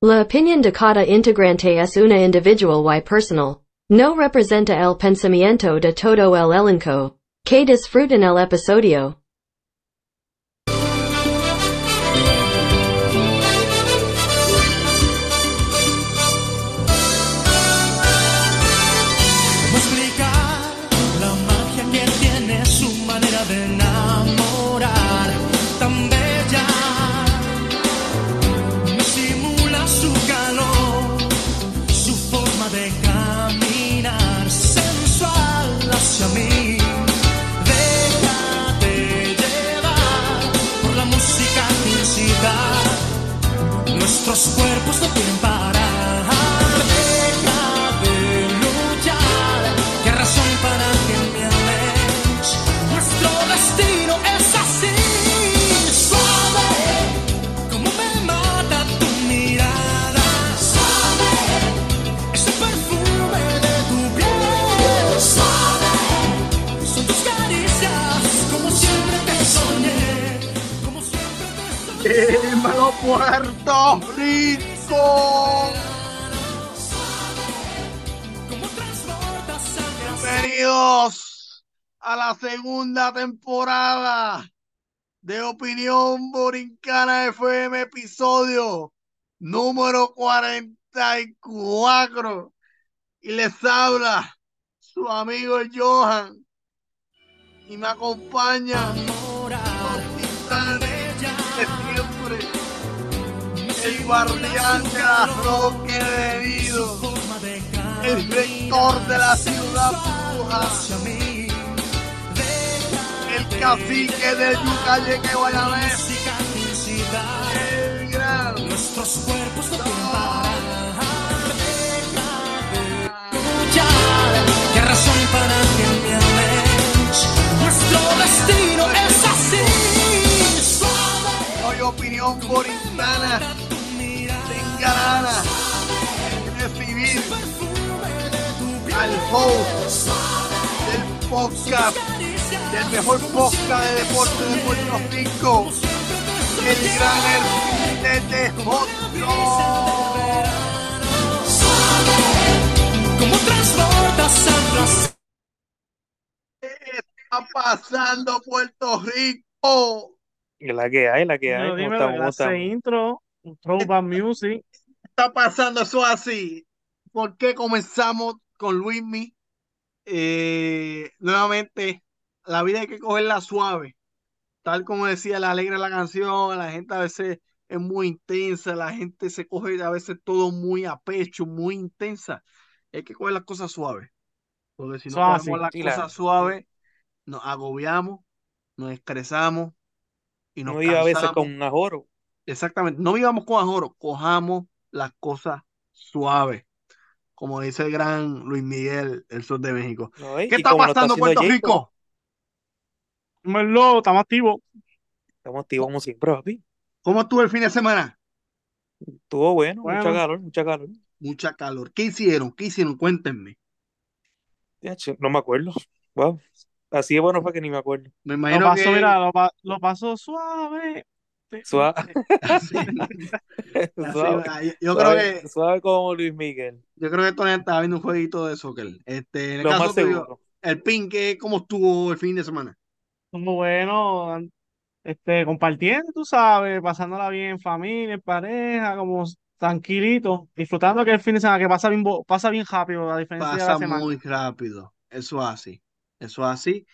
La opinión de cada integrante es una individual y personal. No representa el pensamiento de todo el elenco. Que disfruten el episodio. Puerto Rico! Bienvenidos a la segunda temporada de Opinión Borincana FM, episodio número 44. Y les habla su amigo Johan. Y me acompaña. De el guardián de la Forma de el rector de la ciudad mí. el cacique Guayabés, Música que incita. el gran Nuestros cuerpos no de. ¿Qué razón para que me ames? Nuestro destino es así. Hoy opinión borincana, Recibir Perfume de piel. al host del podcast, del mejor podcast de deporte de Puerto Rico, el gran Hotdog. Como transportas está pasando Puerto Rico? Y la que hay, la que hay. Dímelo, ¿Cómo dímelo, estamos? ¿Cómo estamos? intro, throwback music. Está pasando eso así. ¿Por qué comenzamos con Luismi? Eh, nuevamente, la vida hay que cogerla suave. Tal como decía la alegre la canción, la gente a veces es muy intensa, la gente se coge a veces todo muy a pecho, muy intensa. Hay que coger las cosas suaves. Porque si no cogemos las sí, cosas suaves, nos agobiamos, nos estresamos y nos No a veces con un ajoro. Exactamente, no vivamos con ajoro, cojamos las cosas suaves, como dice el gran Luis Miguel, el sur de México. ¿no? ¿eh? ¿Qué está lo pasando en Puerto haciendo Rico? Dímelo, estamos activos. Jacob. Estamos activos como siempre, papi. ¿Cómo estuvo el fin de semana? Estuvo bueno, Bueno. mucha calor, mucha calor. Mucha calor. ¿Qué hicieron? ¿Qué hicieron? Cuéntenme. No me acuerdo. Wow. Así de bueno fue que ni me acuerdo. Me Lo imagino pasó, que mira, lo, lo pasó suave. Suave. Así- así- Suave, yo creo suave, que suave como Luis Miguel. yo creo que Tony estaba viendo un jueguito de soccer. Este, en el Lo caso más tuyo, seguro. el pin, ¿qué- ¿cómo estuvo el fin de semana? Como bueno, este, compartiendo, tú sabes, pasándola bien en familia, en pareja, como tranquilito, disfrutando que el fin de semana que pasa bien, pasa bien rápido, a diferencia de la Pasa semana. muy rápido. Eso así. Eso así.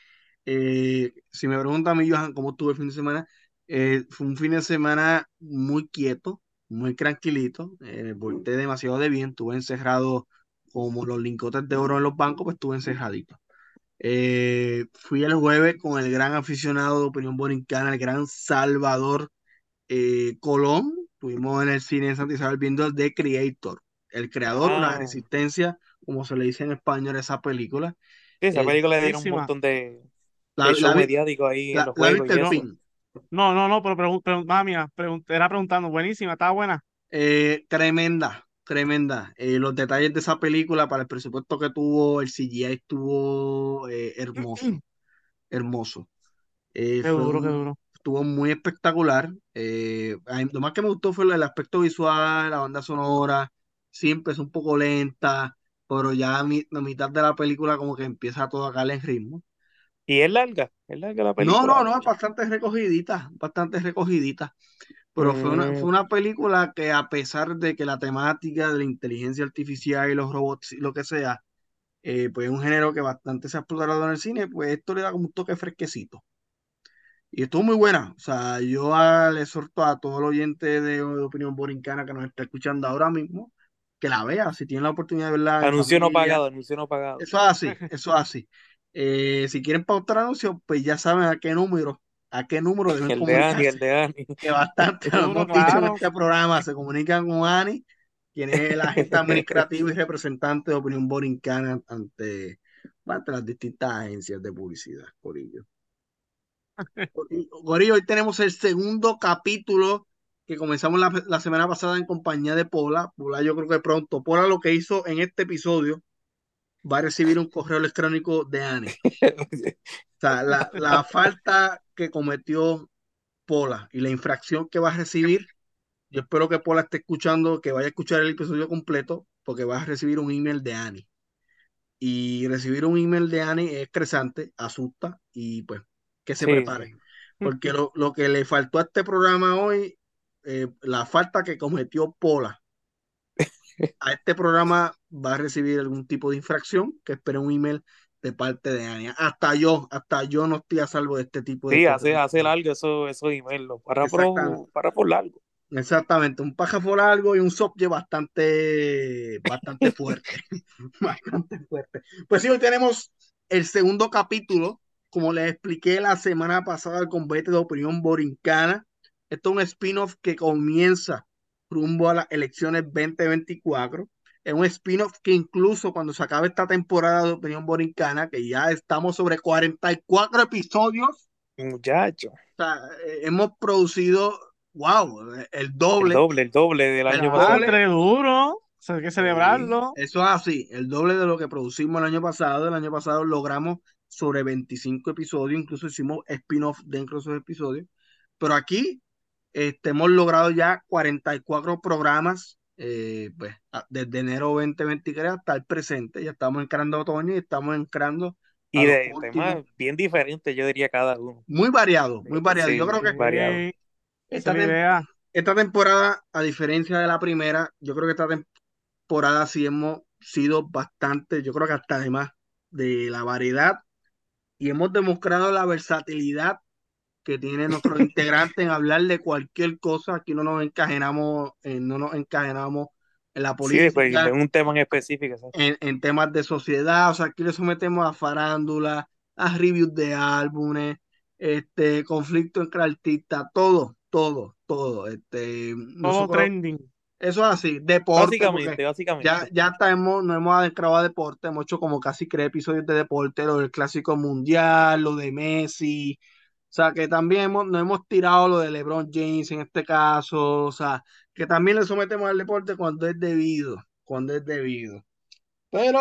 Eh, si me preguntan a mí, Johan, cómo estuvo el fin de semana, eh, fue un fin de semana muy quieto, muy tranquilito. Eh, volteé demasiado de bien. Estuve encerrado como los lingotes de oro en los bancos, pues estuve encerradito. Eh, fui el jueves con el gran aficionado de Opinión Borincana, el gran Salvador eh, Colón. Estuvimos en el cine de Santa Isabel viendo The Creator, el creador, una Ah. resistencia, como se le dice en español a esa película. Sí, esa Eh, película le dieron un montón de, La, de la mediático ahí en la- los la juegos viste y el eso. fin. No, no, no, pero pregun- pregun- mala mía, pregun- era preguntando, buenísima, estaba buena. Eh, tremenda, tremenda. Eh, los detalles de esa película para el presupuesto que tuvo, el CGI estuvo eh, hermoso, hermoso. Eh, Qué duro, qué duro. estuvo muy espectacular. Mí lo más que me gustó fue el aspecto visual, la banda sonora, siempre es un poco lenta, pero ya a mi- mitad de la película como que empieza todo a caer en ritmo. Y es larga, es larga la No, película. no, no, es bastante recogidita, bastante recogidita. Pero fue una, fue Mm, una película que a pesar de que la temática de la inteligencia artificial y los robots y lo que sea, eh, pues es un género que bastante se ha explorado en el cine, pues esto le da como un toque fresquecito. Y estuvo muy buena. O sea, yo a- le exhorto a todo el oyente de, de Opinión Borincana que nos está escuchando ahora mismo, que la vea, si tienen la oportunidad de verla anuncio no pagado, anuncio no pagado. Eso es así, eso es así. Eh, si quieren pautar anuncios, pues ya saben a qué número, a qué número deben El de Ani, el comunicarse. de Ani. Que bastante lo hemos dicho en este programa, se comunican con Ani, quien es el agente administrativo y representante de Opinión Borincana ante, ante las distintas agencias de publicidad, Corillo. Corillo, hoy tenemos el segundo capítulo que comenzamos la, la semana pasada en compañía de Pola. Pola, yo creo que pronto. Pola lo que hizo en este episodio va a recibir un correo electrónico de Ani. O sea, la, la falta que cometió Pola y la infracción que va a recibir, yo espero que Pola esté escuchando, que vaya a escuchar el episodio completo, porque va a recibir un email de Ani. Y recibir un email de Ani es estresante, asusta y pues que se Sí, prepare. sí. Porque lo, lo que le faltó a este programa hoy, eh, la falta que cometió Pola a este programa va a recibir algún tipo de infracción, que espere un email de parte de Ani. Hasta yo, hasta yo no estoy a salvo de este tipo de Sí, hace, hace largo eso, eso email, los párrafos, Exactamente. párrafos largos. Exactamente, un párrafo largo y un subject bastante, bastante fuerte. Bastante fuerte. Pues sí, hoy tenemos el segundo capítulo, como les expliqué la semana pasada, el combate de opinión borincana. Esto es un spin-off que comienza rumbo a las elecciones 2024. Es un spin-off que incluso cuando se acabe esta temporada de opinión borincana, que ya estamos sobre 44 episodios, Muchacho, o sea, eh, hemos producido, wow, el el doble. doble, el doble del El año doble. pasado. Entre duro, o sea, hay que celebrarlo. Eso es así, el doble de lo que producimos el año pasado. El año pasado logramos sobre 25 episodios, incluso hicimos spin-off dentro de esos episodios. Pero aquí este, hemos logrado ya 44 programas eh, pues, desde enero 2023 hasta el presente. Ya estamos encarando otoño y estamos encarando a Y de temas bien diferentes, yo diría cada uno. Muy variado, muy variado. Sí, Yo creo que esta, es tem- esta temporada, a diferencia de la primera, yo creo que esta temporada sí hemos sido bastante, yo creo que hasta además de la variedad y hemos demostrado la versatilidad que tiene nuestros integrantes en hablar de cualquier cosa. Aquí no nos encajenamos, eh, no nos encajenamos en la Sí, pues, política, de un tema en específico. en, en temas de sociedad, o sea, aquí le sometemos a farándula, a reviews de álbumes, este, conflicto entre artistas, todo, todo, todo, este, Todo nosotros, trending. eso es así, deporte, porque Básicamente, ya, básicamente. ya hasta hemos, nos hemos adentrado a deporte, hemos hecho como casi tres episodios de deporte, lo del clásico mundial, lo de Messi, sea, que también hemos, nos hemos tirado lo de LeBron James en este caso, o sea, que también le sometemos al deporte cuando es debido, cuando es debido. Pero,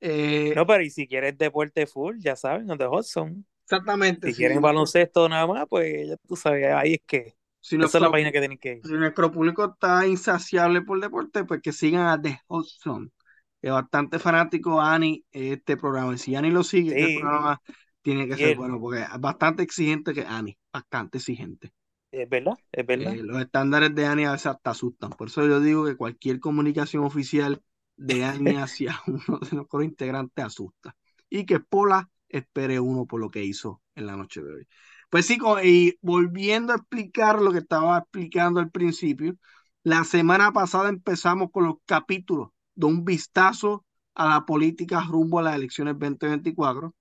eh, No, pero y si quieres deporte full, ya saben, donde Hudson. exactamente, Si quieren baloncesto nada más, pues ya tú sabes, ahí es que si esa es la página que tienen que ir. si nuestro público está insaciable por deporte, pues que sigan a The Hudson, es bastante fanático a Ani este programa. Y si Ani lo sigue, este programa tiene que ser bueno, porque es bastante exigente que Ani, bastante exigente. es verdad, es verdad. Eh, los estándares de Ani a veces hasta asustan. Por eso yo digo que cualquier comunicación oficial de Ani hacia uno de nuestros integrantes asusta. Y que Pola espere uno por lo que hizo en la noche de hoy. Pues sí, y volviendo a explicar lo que estaba explicando al principio, la semana pasada empezamos con los capítulos de un vistazo a la política rumbo a las elecciones 2024.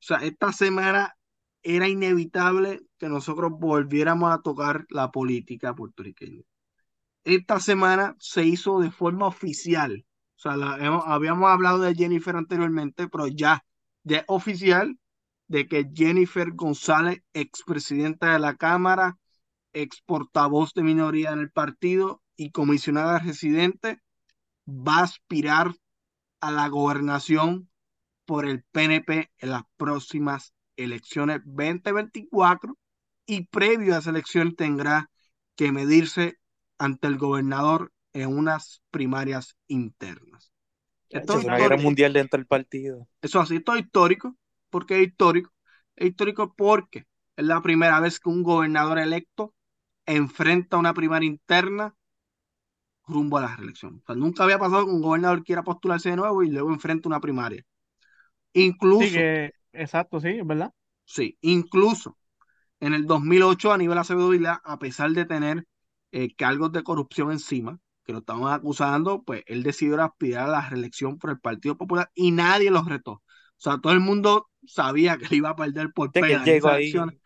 O sea, esta semana era inevitable que nosotros volviéramos a tocar la política puertorriqueña. Esta semana se hizo de forma oficial. O sea, habíamos hablado de Jennifer anteriormente, pero ya, ya es oficial de que Jennifer González, expresidenta de la Cámara, ex portavoz de minoría en el partido y comisionada residente, va a aspirar a la gobernación por el PNP en las próximas elecciones 2024 y previo a esa elección tendrá que medirse ante el gobernador en unas primarias internas. Esto es una guerra mundial dentro del partido. Eso así, esto es histórico. ¿Por qué es histórico? Es histórico porque es la primera vez que un gobernador electo enfrenta una primaria interna rumbo a la reelección. O sea, nunca había pasado que un gobernador quiera postularse de nuevo y luego enfrenta una primaria. Incluso, Sí, que, exacto, sí, es verdad. sí, incluso en el 2008 Aníbal Acevedo Vilá, a pesar de tener eh, cargos de corrupción encima, que lo estaban acusando, pues él decidió aspirar a la reelección por el Partido Popular y nadie los retó. O sea, todo el mundo sabía que él iba a perder por esas ahí. elecciones. O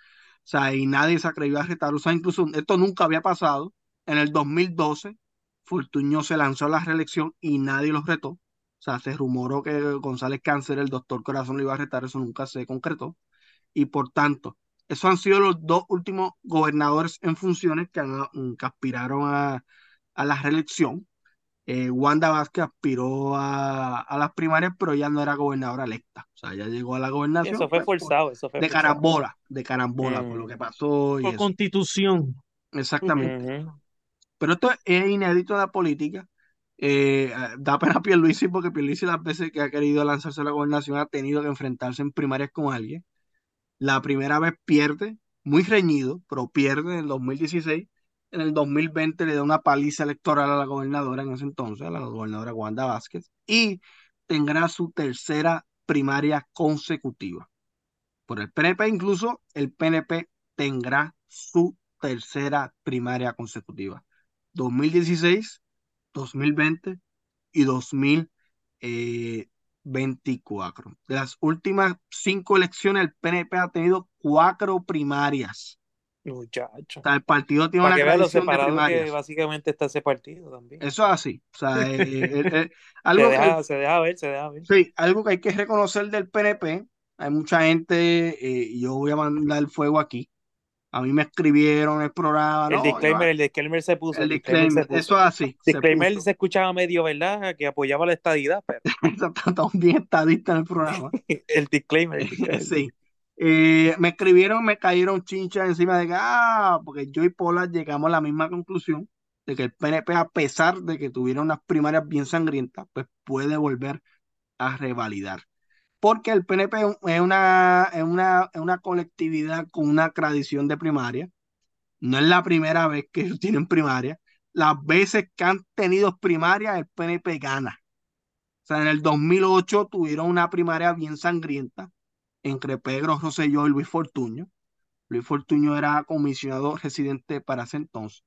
sea, y nadie se atrevió a retar. O sea, incluso esto nunca había pasado. En el 2012, Fortuño se lanzó a la reelección y nadie los retó. O sea, se rumoró que González Cáncer, el doctor Corazón, lo iba a retar. Eso nunca se concretó. Y por tanto, esos han sido los dos últimos gobernadores en funciones que, han- que aspiraron a, a la reelección. Eh, Wanda Vázquez aspiró a, a las primarias, pero ya no era gobernadora electa. O sea, ya llegó a la gobernación Eso fue pues, forzado, eso fue de forzado. carambola, de carambola, por lo Mm. que pasó y Por eso. constitución. Exactamente. Pero esto es inédito en la política. Eh, da pena a Pierluisi porque Pierluisi las veces que ha querido lanzarse a la gobernación ha tenido que enfrentarse en primarias con alguien. La primera vez pierde, muy reñido, pero pierde en el 2016. En el 2020 le da una paliza electoral a la gobernadora en ese entonces, a la gobernadora Wanda Vázquez, y tendrá su tercera primaria consecutiva. Por el PNP incluso, el PNP tendrá su tercera primaria consecutiva. 2016, 2020 y 2024. De las últimas cinco elecciones, el PNP ha tenido cuatro primarias. Muchacho. O sea, el partido tiene Para una que de separado que primarias. básicamente está ese partido también. Eso es así. O sea, eh, eh, eh, Se algo que, deja, se deja ver, se deja ver. sí, algo que hay que reconocer del PNP. Hay mucha gente, eh, y yo voy a mandar el fuego aquí. A mí me escribieron el programa. El no, disclaimer, el disclaimer se puso, el el disclaimer se disclaimer, puso. eso es así. Se Disclaimer se escuchaba medio, ¿verdad? Que apoyaba la estadidad, pero bien estadista en el programa. el disclaimer, el disclaimer. Sí. Eh, me escribieron, me cayeron chinchas encima de que, ah, porque yo y Pola llegamos a la misma conclusión de que el PNP, a pesar de que tuviera unas primarias bien sangrientas, pues puede volver a revalidar. Porque el PNP es una, es una, es una colectividad con una tradición de primaria. No es la primera vez que ellos tienen primaria. Las veces que han tenido primaria, el PNP gana. O sea, en el 2008 tuvieron una primaria bien sangrienta entre Pedro Rosselló y Luis Fortuño. Luis Fortuño era comisionado residente para ese entonces.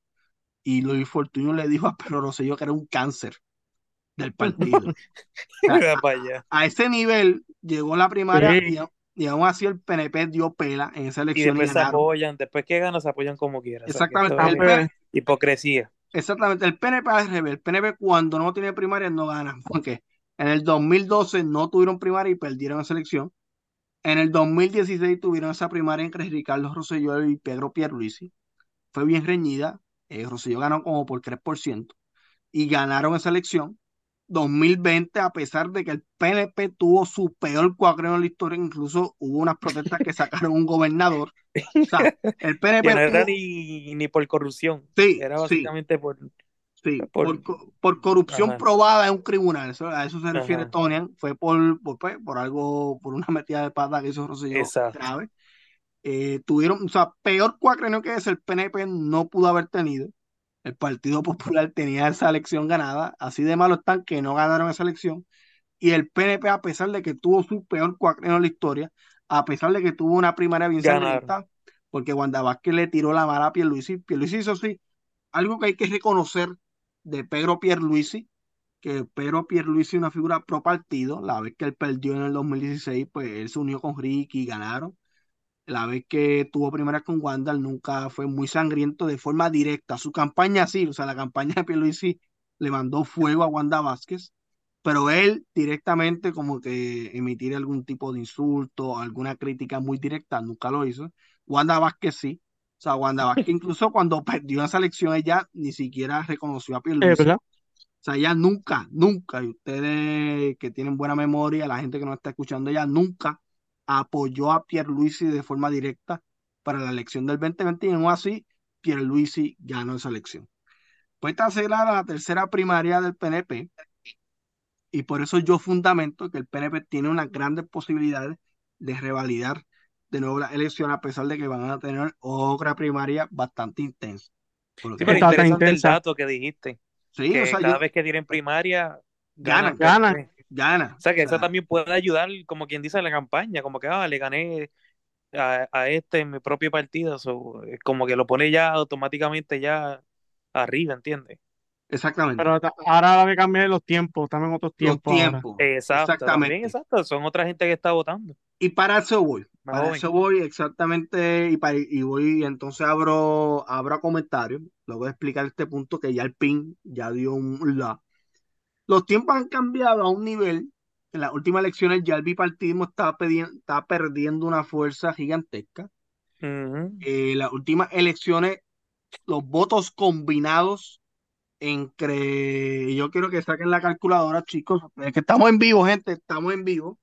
Y Luis Fortuño le dijo a Pedro Rosselló que era un cáncer del partido. O sea, a ese nivel llegó la primaria Sí. y, y aún así el PNP dio pela en esa elección y después se apoyan, después que ganan se apoyan como quieran. O sea, que Exactamente. El hipocresía. Exactamente, el PNP al revés. El PNP cuando no tiene primaria no gana. Porque en el 2012 no tuvieron primaria y perdieron esa elección. En el 2016 tuvieron esa primaria entre Ricardo Rosselló y Pedro Pierluisi. Fue bien reñida. Eh, Rosselló ganó como por 3% y ganaron esa elección. 2020, a pesar de que el PNP tuvo su peor cuatreno en la historia, incluso hubo unas protestas que sacaron un gobernador. O sea, el PNP no era tuvo- ni, ni por corrupción. Sí, Era sí. básicamente por. Sí, Por- por, co- por corrupción Ajá. probada en un tribunal, eso, a eso se refiere Ajá. Tonian, fue por, por, pues, por algo, por una metida de pata que hizo Rosselló grave. Eh, tuvieron, o sea, peor cuatrenio que ese, el PNP no pudo haber tenido. El Partido Popular tenía esa elección ganada, así de malo están que no ganaron esa elección. Y el PNP, a pesar de que tuvo su peor cuatrenio en la historia, a pesar de que tuvo una primaria bien sangrienta, porque Wanda Vázquez le tiró la mala a Pierluisi. Pierluisi hizo sí, algo que hay que reconocer de Pedro Pierluisi, que Pedro Pierluisi es una figura pro partido, la vez que él perdió en el 2016, pues él se unió con Ricky y ganaron. La vez que tuvo primeras con Wanda, él nunca fue muy sangriento de forma directa. Su campaña sí, o sea, la campaña de Pierluisi le mandó fuego a Wanda Vázquez, pero él directamente como que emitir algún tipo de insulto, alguna crítica muy directa, nunca lo hizo. Wanda Vázquez sí. O sea, Wanda Vázquez incluso cuando perdió esa elección, ella ni siquiera reconoció a Pierluisi. verdad. O sea, ella nunca, nunca, y ustedes que tienen buena memoria, la gente que nos está escuchando, ella nunca apoyó a Pierluisi de forma directa para la elección del 2020 y aún así Pierluisi ganó esa elección. Pues esta será la tercera primaria del PNP y por eso yo fundamento que el PNP tiene unas grandes posibilidades de revalidar de nuevo la elección a pesar de que van a tener otra primaria bastante intensa. Por Sí, pero interesante el dato que dijiste, Sí, que o sea, cada yo- vez que tienen primaria, Ganan, ganan. ganan. Gana. O sea, que O eso también puede ayudar, como quien dice, a la campaña, como que, ah, le gané a, a este en mi propio partido, so, es como que lo pone ya automáticamente ya arriba, ¿entiendes? Exactamente. Pero ahora que cambiar los tiempos, también otros Los tiempos ahora. tiempos. Exacto, también, Exactamente. exacto, son otra gente que está votando. Y para eso voy. Más Para joven. eso voy exactamente. Y, para, y voy, entonces abro, abro comentarios. Luego de explicar este punto que ya el PIN ya dio un la. Los tiempos han cambiado a un nivel. En las últimas elecciones ya el bipartidismo pedi- está perdiendo una fuerza gigantesca. Eh, las últimas elecciones, los votos combinados entre. Yo quiero que saquen la calculadora, chicos. Es que estamos en vivo, gente. Estamos en vivo.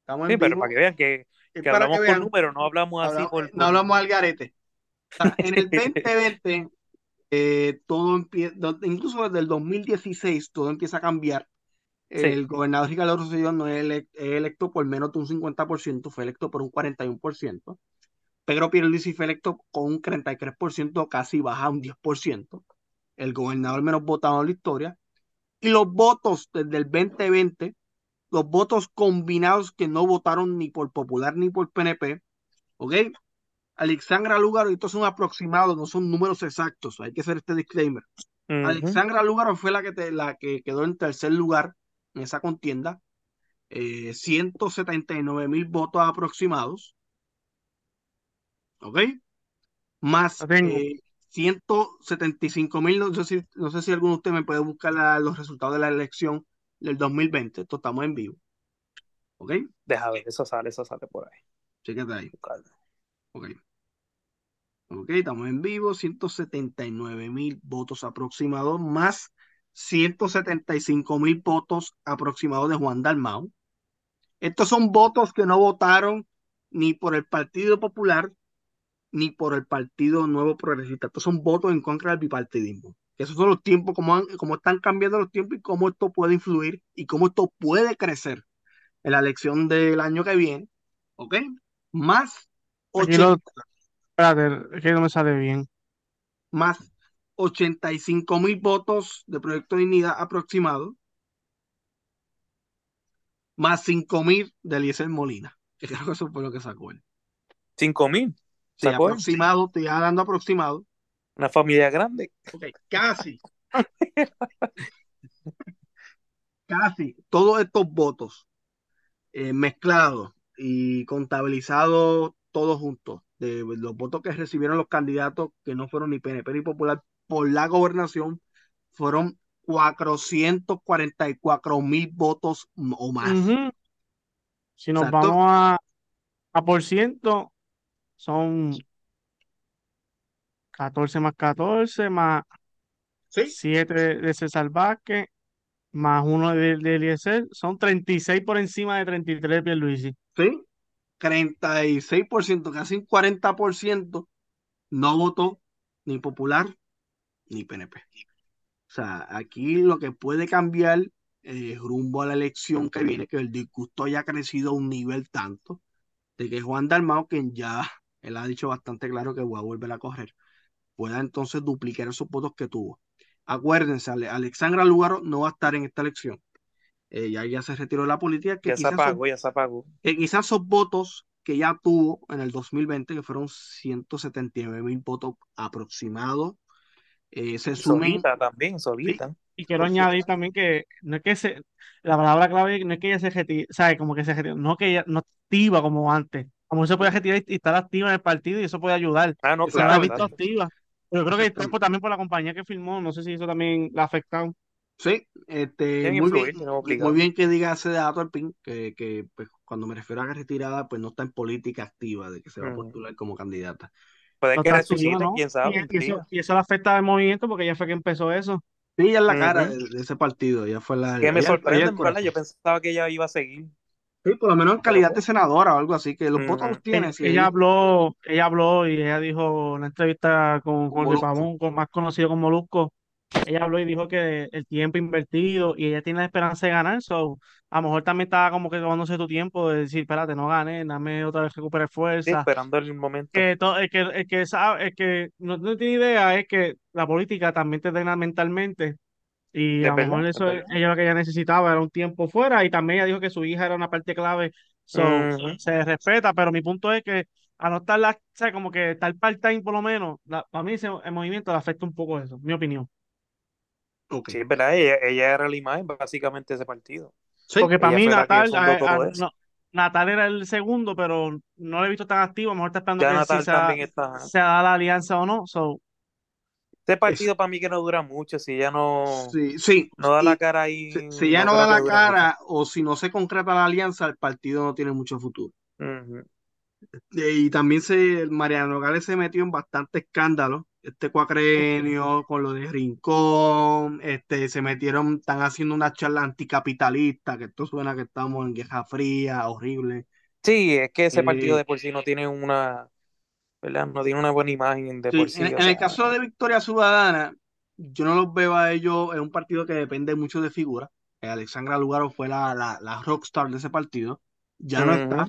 Estamos en Sí, pero vivo. para que vean que, Es que para hablamos que por vean. números, no hablamos así Hablamos- por, no hablamos al garete. O sea, en el 2020, eh, todo empieza, incluso desde el 2016, todo empieza a cambiar. Sí. El gobernador Ricardo Rosselló no es, elec- es electo por menos de un 50%, fue electo por un 41%. Pedro Pierluisi fue electo con un 33%, casi baja un 10%. El gobernador menos votado en la historia. Y los votos desde el 2020, los votos combinados que no votaron ni por Popular ni por PNP, ¿ok? Alexandra Lúgaro, y estos son aproximados, no son números exactos, hay que hacer este disclaimer. Ujú. Alexandra Lúgaro fue la que, te- la que quedó en tercer lugar en esa contienda, eh, 179 mil votos aproximados, ¿ok? Más Lo tengo. eh, 175 mil, no sé si, no sé si alguno de ustedes me puede buscar la- los resultados de la elección del 2020, esto estamos en vivo, ¿ok? Deja ver, eso sale, eso sale por ahí. Chéquete ahí. Ok. Ok, estamos en vivo, 179 mil votos aproximados, más 175 mil votos aproximados de Juan Dalmau. Estos son votos que no votaron ni por el Partido Popular ni por el Partido Nuevo Progresista. Estos son votos en contra del bipartidismo. Esos son los tiempos, cómo, han- cómo están cambiando los tiempos y cómo esto puede influir y cómo esto puede crecer en la elección del año que viene. ¿Ok? Más Aquí 80 lo, espérate, es que no me sale bien. más 85 mil votos de Proyecto Dignidad aproximado, más 5 mil de Eliezer Molina, que creo que eso fue lo que sacó él. Cinco mil, Sí, aproximado, estoy dando aproximado. Una familia grande. Ok, casi. casi todos estos votos eh, mezclados y contabilizados todos juntos, de los votos que recibieron los candidatos que no fueron ni PNP ni Popular por la gobernación, fueron 444 mil votos o más. Ujú. Si nos Exacto. vamos a, a por ciento, son 14 más 14, más ¿Sí? 7 de, de César Vázquez, más uno de, de Eliezer, son 36 por encima de 33 de Pierluisi. ¿Sí? 36%, casi un 40% no votó ni Popular ni PNP. O sea, aquí lo que puede cambiar eh, rumbo a la elección que viene, que el disgusto haya crecido a un nivel tanto, de que Juan Dalmau, quien ya él ha dicho bastante claro que va a volver a correr, pueda entonces duplicar esos votos que tuvo. Acuérdense, Ale- Alexandra Lugaro no va a estar en esta elección. Eh, ya, ya se retiró de la política, que Ya se quizás, apagó, ya se apagó. que quizás esos votos que ya tuvo en el 2020, que fueron 179 mil votos aproximados, eh, se sumen. Solita también, solita. Y quiero añadir también que no es que se, la palabra clave no es que ella se retire, ¿sabes? Como que se retire, no que ella no activa como antes. Como se puede retirar y estar activa en el partido y eso puede ayudar. Ah, no, Se la ha claro, visto activa. Pero yo creo que también por la compañía que firmó, no sé si eso también la ha afectado. Sí, este, muy influir, bien, muy bien que diga ese dato al PIN, que, que pues, cuando me refiero a retirada, pues no está en política activa de que se va a Ujú. postular como candidata. Puede No que resucite, ¿no? quién sabe, Y, eso, y eso le afecta al movimiento porque ella fue que empezó eso. Sí, ella es la cara de, de ese partido, ella fue la, Que me ella- ella sorprende, el en verdad. Yo pensaba que ella iba a seguir. Sí, por lo menos en calidad de senadora o algo así, que los votos ujú. los tiene. Ella, Si ella ella, habló, ella habló y ella dijo en una entrevista con Jorge. Pavón, con- más conocido como Molusco, ella habló y dijo que el tiempo invertido y ella tiene la esperanza de ganar, so, a lo mejor también estaba como que tomándose tu tiempo de decir, espérate, no gané, dame otra vez recuperar Sí, fuerza. esperando el momento. Que todo, el que, el que sabe, el que no, no tiene idea es que la política también te drena mentalmente y a lo mejor eso es- ella lo que ella necesitaba era un tiempo fuera y también ella dijo que su hija era una parte clave, so, se respeta, pero mi punto es que a no estar, la, o sea, como que estar part-time por lo menos, la- para mí ese, el movimiento le afecta un poco eso, mi opinión. Sí, es verdad, ella, ella era la imagen básicamente de ese partido. Sí, Porque para Ella mí Natal, fundó a- a- todo eso. no, Natal era el segundo, pero no lo he visto tan activo, a lo mejor está esperando Ya que si Natal se da, también está. ajá. se da la alianza o no, so, Este es- partido para mí que no dura mucho, si ella no, sí, sí. no da la cara si, ahí, si ella no no da la mucho. cara o si no se concreta la alianza, el partido no tiene mucho futuro. Y también se, Mariano Nogales se metió en bastante escándalo. Este cuacrenio con lo de Rincón, este, se metieron, están haciendo una charla anticapitalista, que esto suena que estamos en Guerra Fría, horrible. Sí, es que ese partido Eh, de por sí no tiene una, ¿verdad? No tiene una buena imagen de sí, por en, sí, en o el caso de Victoria Ciudadana, yo no los veo a ellos, es un partido que depende mucho de figuras. Alexandra Lugaro fue la, la, la rockstar de ese partido, ya no está.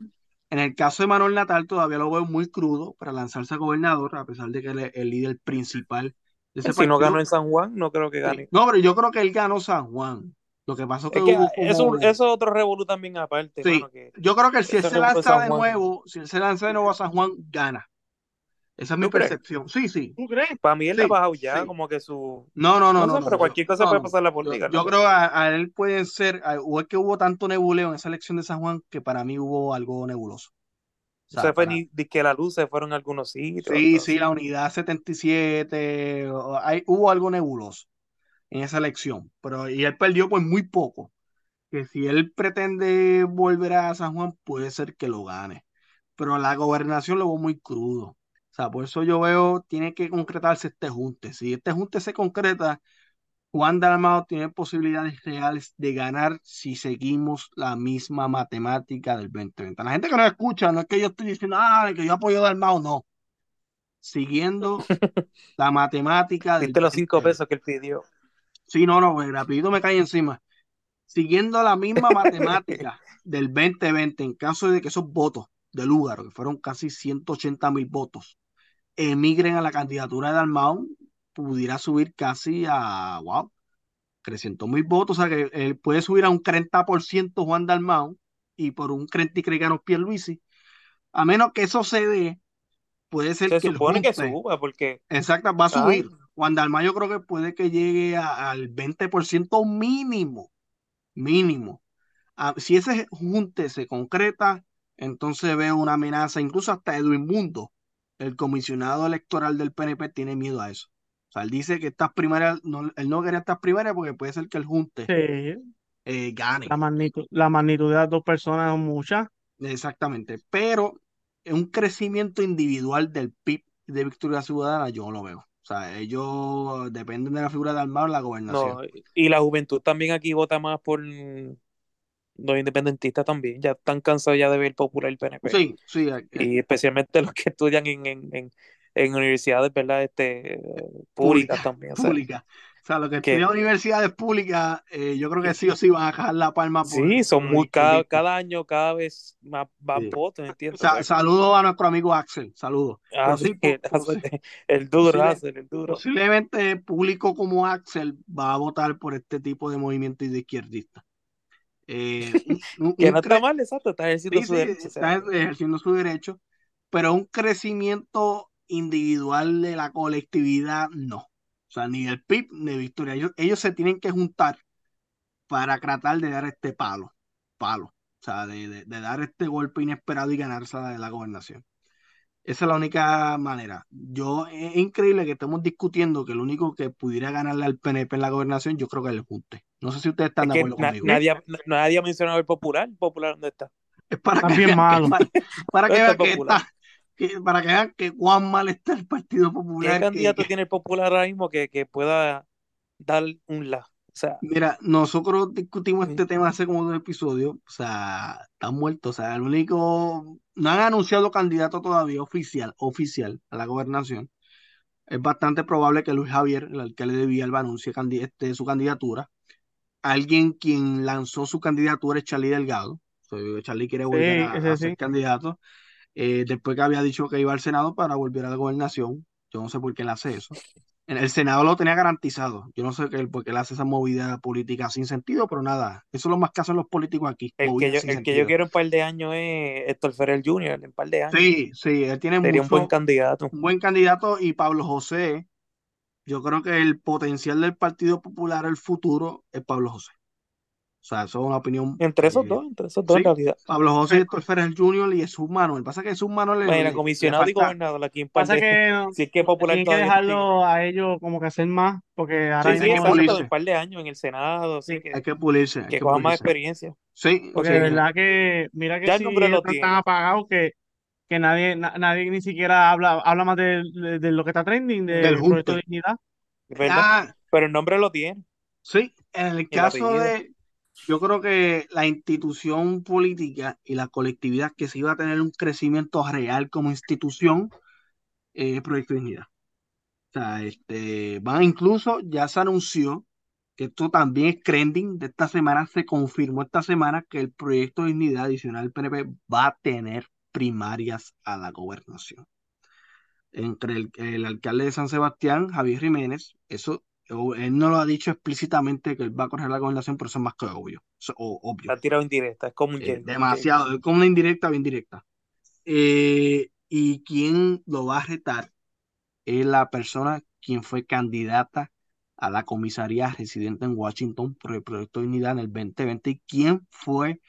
En el caso de Manuel Natal, todavía lo veo muy crudo para lanzarse a gobernador, a pesar de que él es el líder principal de ese Si no ganó en San Juan, no creo que gane. No, pero yo creo que él ganó San Juan. Lo que pasó es que Es que hubo eso, como. eso es otro revolú también aparte, Sí, mano, que yo creo que si él se lanza de nuevo, si él se lanza de nuevo a San Juan, gana. Esa es mi percepción. Sí, sí, ¿tú crees? Para mí él le ha bajado ya, sí. como que su... No, no, no, No no, sé, no, pero cualquier cosa puede pasar la política, yo creo a, a él pueden ser, a- o es que hubo tanto nebuleo en esa elección de San Juan que para mí hubo algo nebuloso. O No sea, se fue para, ni que la luz se fueron a algunos sitios, Sí, sí, la unidad 77, o- hay, hubo algo nebuloso en esa elección, pero y él perdió por muy poco, que si él pretende volver a San Juan, puede ser que lo gane, pero la gobernación lo veo muy crudo, o sea, por eso yo veo, tiene que concretarse este junte, si este junte se concreta, Juan Dalmao tiene posibilidades reales de ganar si seguimos la misma matemática del 2020. La gente que no escucha, no es que yo estoy diciendo, ah, que yo apoyo a Dalmao, no siguiendo la matemática del Viste los cinco 2020. pesos que él pidió. Sí, no, no, pues, rapidito me cae encima. Siguiendo la misma matemática del 2020, en caso de que esos votos de lugar, que fueron casi 180 mil votos, emigren a la candidatura de Dalmau, pudiera subir casi a, wow, 300 mil votos, o sea que él puede subir a un 30% Juan Dalmau y por un 30 y ganó Pierluisi. A menos que eso se dé, puede ser Se que el supone que suba, porque... Exacto, va a Ay, subir. Juan Dalmau yo creo que puede que llegue a- al 20% mínimo, mínimo. Ah, si ese junte se concreta, entonces veo una amenaza, incluso hasta Edwin Mundo, el comisionado electoral del PNP, tiene miedo a eso. O sea, él dice que estas primarias, no, él no quería estas primarias porque puede ser que el junte Sí, eh, gane. la magnitud, la magnitud de las dos personas es mucha. Exactamente. Pero un crecimiento individual del PIB de Victoria Ciudadana, yo no lo veo. O sea, ellos dependen de la figura de Almagro la gobernación. no, y la juventud también aquí vota más por los independentistas también. Ya están cansados ya de ver popular el PNP. Sí, sí. Y especialmente los que estudian en, en, en, en universidades, ¿verdad? Este, públicas pública, también. O sea, pública. O sea, los que que estudian universidades públicas, eh, yo creo que sí o sí van a jalar la palma por, sí, son por muy, los cada, cada año, cada vez más, más Sí. votos, ¿entiendes? Sa- saludos a nuestro amigo Axel, saludos. ah, sí, el, el duro, posible- Russell, el duro. posiblemente público como Axel va a votar por este tipo de movimiento de izquierdista. Eh, un- Que un no está mal, exacto, está ejerciendo Sí, su sí, derecho. O sea, está ejerciendo su derecho, pero un crecimiento individual de la colectividad, no. O sea, ni del PIB ni de Victoria. Ellos, ellos se tienen que juntar para tratar de dar este palo, palo. O sea, de, de- de dar este golpe inesperado y ganarse la, la gobernación. Esa es la única manera. Yo, es increíble que estemos discutiendo que el único que pudiera ganarle al PNP en la gobernación, yo creo que es el Junte. No sé si ustedes están es de acuerdo na- conmigo. nadie, ha- na- nadie ha mencionado el popular. ¿Popular dónde está? Es para que bien para, para que ¿Dónde vean el que popular? está, que- para que vean que cuán mal está el Partido ¿Qué Popular, que, candidato que- tiene el popular ahora mismo que, que pueda dar un la? O sea, Mira, nosotros discutimos Sí. este tema hace como dos episodios, o sea, están muertos, o sea, el único, no han anunciado candidato todavía oficial, oficial a la gobernación. Es bastante probable que Luis Javier, el alcalde de Villalba, anuncie este, su candidatura. Alguien quien lanzó su candidatura es Charlie Delgado. So, Charlie quiere volver a, ser candidato. Eh, después que había dicho que iba al Senado para volver a la gobernación. Yo no sé por qué él hace eso. En el Senado lo tenía garantizado. Yo no sé qué- por qué él hace esa movida política sin sentido, pero nada. Eso es lo más que hacen los políticos aquí. el que yo, el que yo quiero en un par de años es Héctor Ferrer Jr., en un par de años. Sí, sí, él tiene Sería un buen candidato. un buen candidato y Pablo José, yo creo que el potencial del Partido Popular, el futuro, es Pablo José. O sea, eso es una opinión. Entre esos eh, dos, entre esos dos sí, en realidad. Pablo José y Héctor Ferrer Jr. y Jesús Manuel. Pasa que Jesús Manuel le, Bueno, le comisionado y gobernador, aquí en Pasa que si es que popular tienen que dejarlo a ellos como que hacer más, porque ahora Sí, Hay sí, que pulirse. un par de años en el Senado, así Sí, que, Hay que pulirse, hay que que cojan más experiencia. Sí, porque sí. de verdad que, mira que Ya el si nombre lo ellos están apagados que, que nadie, na- nadie ni siquiera habla, habla más de, de- de lo que está trending, Del del proyecto de dignidad. ¿Verdad? Ah, Pero el nombre lo tiene. sí, en el caso apellido. de, yo creo que la institución política y la colectividad que se iba a tener un crecimiento real como institución, eh, Proyecto Dignidad. O sea, este, van incluso, ya se anunció que esto también es trending de esta semana, se confirmó esta semana que el Proyecto Dignidad adicional PNP va a tener primarias a la gobernación. Entre el, el alcalde de San Sebastián, Javier Jiménez, eso, él no lo ha dicho explícitamente que él va a correr la gobernación, pero eso es más que obvio, eso, o- obvio. La tirado indirecta, es como un Eh, demasiado, es como una indirecta, bien directa. Eh, y quien lo va a retar es la persona quien fue candidata a la comisaría residente en Washington por el Proyecto de Unidad en el 2020 y quien fue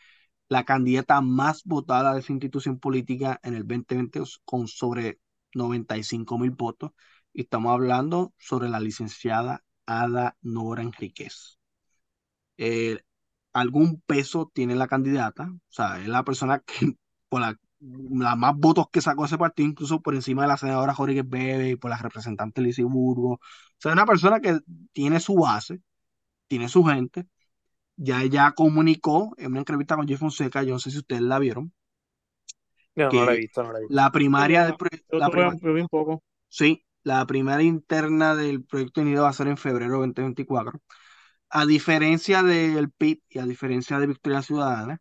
la candidata más votada de esa institución política en el 2020 con sobre 95 mil votos. Y estamos hablando sobre la licenciada Ada Nora Enríquez. Eh, algún peso tiene la candidata, o sea, es la persona que por la, la más votos que sacó ese partido, incluso por encima de la senadora Jorge Bebe y por la representante Lizy Burgo. O sea, es una persona que tiene su base, tiene su gente. Ya ella comunicó en una entrevista con Jeff Fonseca, yo no sé si ustedes la vieron, No, no la he que visto, no la he visto. la primaria del Yo, proye- yo la tuve prima- un- yo vi un poco. sí, la primaria interna del proyecto unido va a ser en febrero 2024. A diferencia del PIB y a diferencia de Victoria Ciudadana,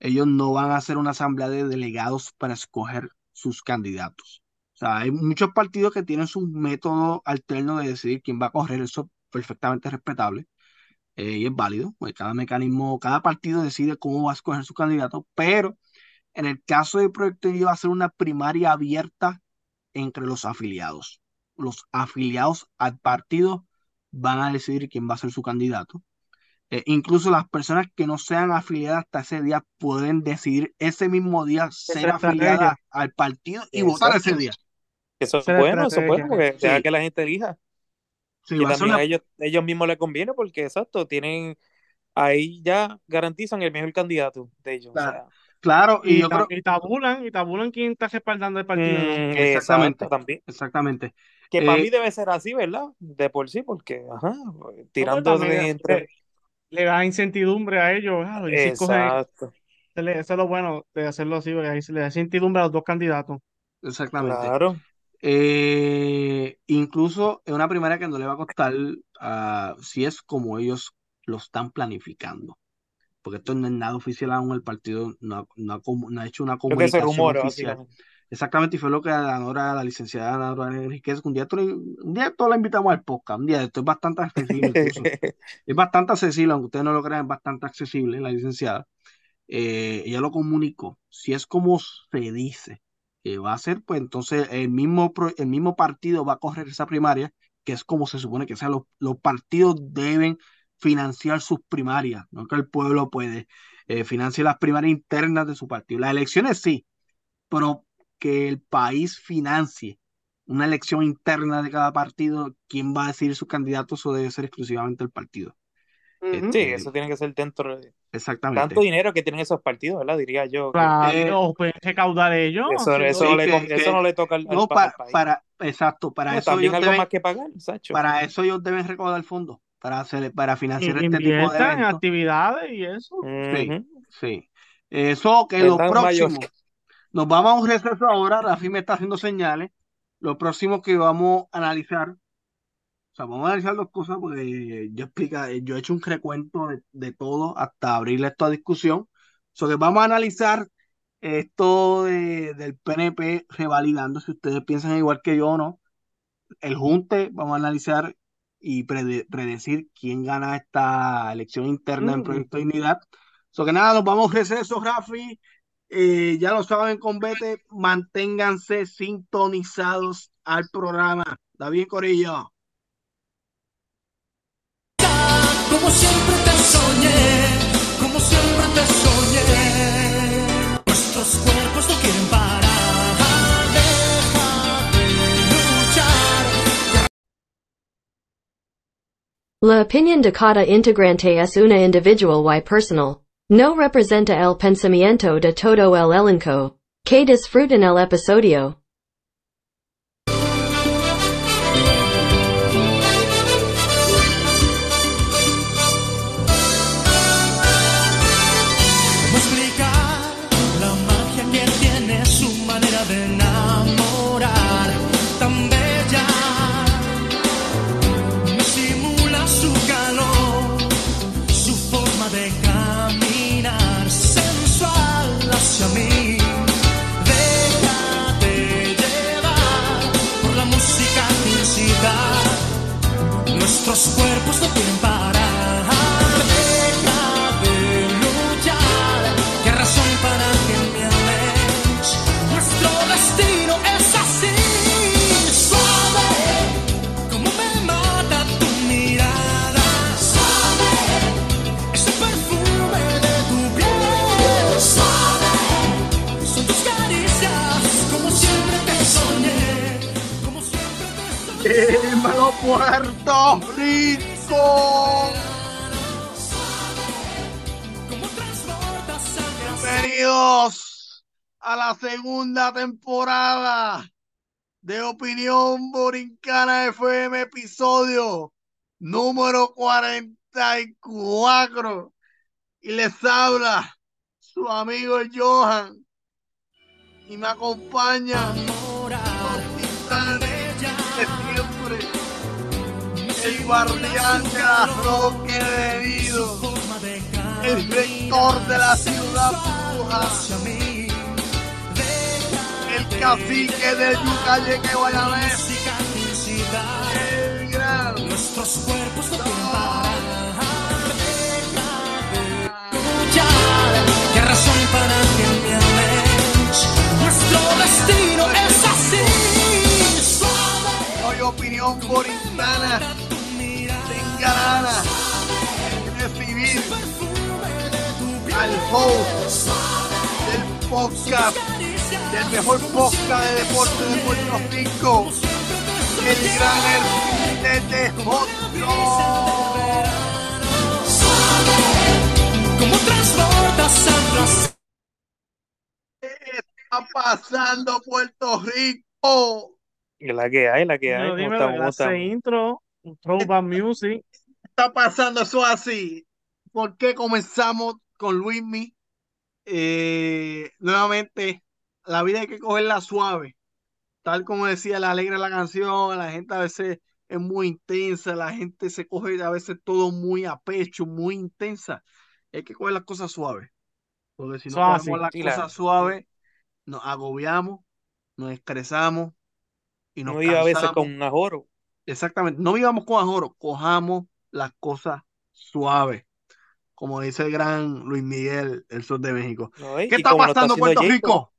ellos no van a hacer una asamblea de delegados para escoger sus candidatos. O sea, hay muchos partidos que tienen su método alterno de decidir quién va a correr, eso es perfectamente respetable eh, y es válido, pues cada mecanismo, cada partido decide cómo va a escoger su candidato, pero en el caso del proyecto Unido va a ser una primaria abierta entre los afiliados. Los afiliados al partido van a decidir quién va a ser su candidato. Eh, incluso las personas que no sean afiliadas hasta ese día pueden decidir ese mismo día ser afiliadas al partido y votar ese día. Eso es bueno, eso es bueno, porque deja Sí, que la gente elija. sí, Y también una... a ellos, ellos mismos les conviene porque, exacto, tienen, ahí ya garantizan el mejor candidato de ellos. O Claro, sea, claro, y Y, yo creo... y tabulan, y tabulan quién está respaldando el partido, mm, Exactamente, exacto, también. exactamente. Que para Eh, mí debe ser así, ¿verdad? De por sí, porque, ajá, tirando de le, entre... le da incertidumbre a ellos. ah, si Exacto, eso es lo bueno de hacerlo así, porque ahí se le da incertidumbre a los dos candidatos. exactamente. claro. Eh, incluso es una primaria que no le va a costar ah, si es como ellos lo están planificando. Porque esto no es nada oficial aún, el partido no ha, no ha comu- no ha hecho una Creo que se comunicación rumora, oficial. Exactamente, y fue lo que a Nora, la licenciada Nora Enríquez, un día, un día todos la invitamos al podcast, un día, esto es bastante accesible incluso. Es bastante accesible, aunque ustedes no lo crean, es bastante accesible, la licenciada. Eh, ella lo comunicó. Si es como se dice que va a ser, pues entonces el mismo, el mismo partido va a correr esa primaria, que es como se supone que sea. Los, los partidos deben financiar sus primarias, no que el pueblo puede eh, financiar las primarias internas de su partido. Las elecciones sí, pero que el país financie una elección interna de cada partido, quién va a decidir sus candidatos, eso debe ser exclusivamente el partido. Sí, Este, eso tiene que ser dentro de tanto exactamente. dinero que tienen esos partidos, ¿verdad? Diría yo que Claro, Eh, o pueden recaudar ellos eso, eso, no sí, le, que, con- eso que no le toca al, al no pa- al para, país. para, exacto, para No, eso también ellos algo deben, más que pagar, Sacho. para eso ellos deben recaudar fondos. para hacer, para financiar In- este tipo de en actividades y eso. Sí, sí. Eso que lo mayor. Nos vamos a un receso ahora, Rafi me está haciendo señales. Lo próximo que vamos a analizar, o sea, vamos a analizar dos cosas porque yo explica, yo he hecho un recuento de, de todo hasta abrirle esto a discusión. So que vamos a analizar esto de- del PNP revalidando, si ustedes piensan igual que yo o no. El junte, vamos a analizar y prede- predecir quién gana esta elección interna en Mm. Proyecto Dignidad. So que nada, nos vamos a un receso, Rafi. Eh, ya lo saben, convete, manténganse sintonizados al programa. David Corillo. Como siempre te soñé, como siempre te soñé. Nuestros cuerpos no quieren parar. Deja de luchar. La opinión de cada integrante es una individual y personal. No representa el pensamiento de todo el elenco. Que disfruten el episodio. Puerto Rico! Bienvenidos a la segunda temporada de Opinión Borincana FM, episodio número 44. Y les habla su amigo Johan. Y me acompaña El guardián de la roque de Nido. El rector de la ciudad bruja. El cacique del Yucayeque Guayabés. El gran. Nuestros cuerpos no quieren parar. Deja de luchar. ¿Qué razón para que me ames? Nuestro destino es así. Hoy opinión borincana. De recibir al host del podcast, del mejor podcast de deporte de Puerto Rico, el gran Hermínez de. Como transportas ¿Qué está pasando Puerto Rico? La que hay, la que hay. Dímelo, ¿Cómo dímelo, estamos? ¿Cómo intro, throwback music. Está pasando eso así? ¿Por qué comenzamos con Luismi? Eh, nuevamente, la vida hay que cogerla suave. Tal como decía la alegre la canción, la gente a veces es muy intensa, la gente se coge a veces todo muy a pecho, muy intensa. Hay que coger las cosas suaves. Porque si no Suave, cogemos sí. las Sí, cosas suaves, nos agobiamos, nos estresamos y nos No iba a veces cansamos. con un ajoro. Exactamente, no vivamos con ajoro, cojamos las cosas suaves, como dice el gran Luis Miguel, el sur de México. ¿no? ¿Qué está lo pasando en Puerto Jacob, Rico?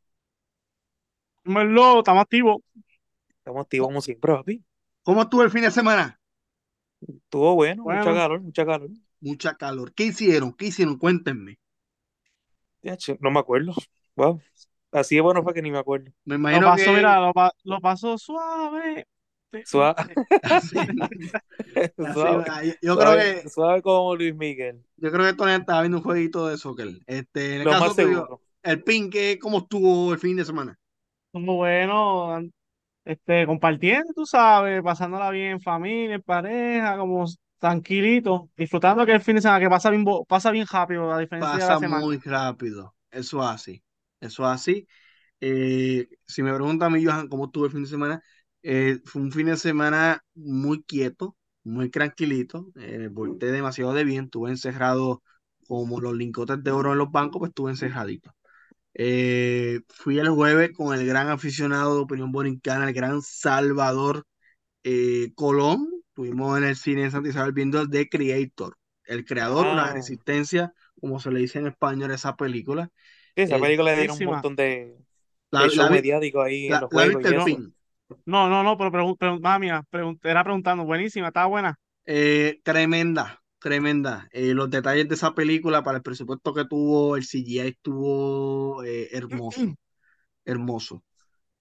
Dímelo, estamos activos. Estamos activos como siempre, papi. ¿Cómo estuvo el fin de semana? Estuvo bueno, mucha Bueno. calor, mucha calor. Mucha calor. ¿Qué hicieron? ¿Qué hicieron? Cuéntenme. No me acuerdo. Wow. Así de bueno fue que ni me acuerdo. Me Lo imagino pasó, que mira, lo, pa- lo pasó suave. Suave. Así- así- Suave, yo creo suave, que suave como Luis Miguel. yo creo que Tony estaba viendo un jueguito de soccer. Este, en el Lo caso más tuyo, el pin, ¿qué- ¿cómo estuvo el fin de semana? Como bueno, este, compartiendo, tú sabes, pasándola bien en familia, en pareja, como tranquilito, disfrutando que el fin de semana que pasa bien, pasa bien rápido, a diferencia de la Pasa semana. muy rápido. Eso así. Eso así. Eh, si me pregunta a mí, Johan, cómo estuvo el fin de semana, eh, fue un fin de semana muy quieto, muy tranquilito. Eh, porté demasiado de bien. Estuve encerrado como los lingotes de oro en los bancos, pues estuve encerradito. Eh, fui el jueves con el gran aficionado de Opinión Borincana, el gran Salvador eh, Colón. Estuvimos en el cine de Santa Isabel viendo The Creator, el creador, una Ah, resistencia, como se le dice en español a esa película. sí, esa Eh, película le dieron un montón de, la, de la show vi- mediático ahí en la- los la juegos No, no, no, pero pregun pregun- mami mía, pregun- era preguntando, buenísima, estaba buena. Eh, tremenda, tremenda. Eh, los detalles de esa película para el presupuesto que tuvo, el CGI estuvo eh, hermoso, hermoso.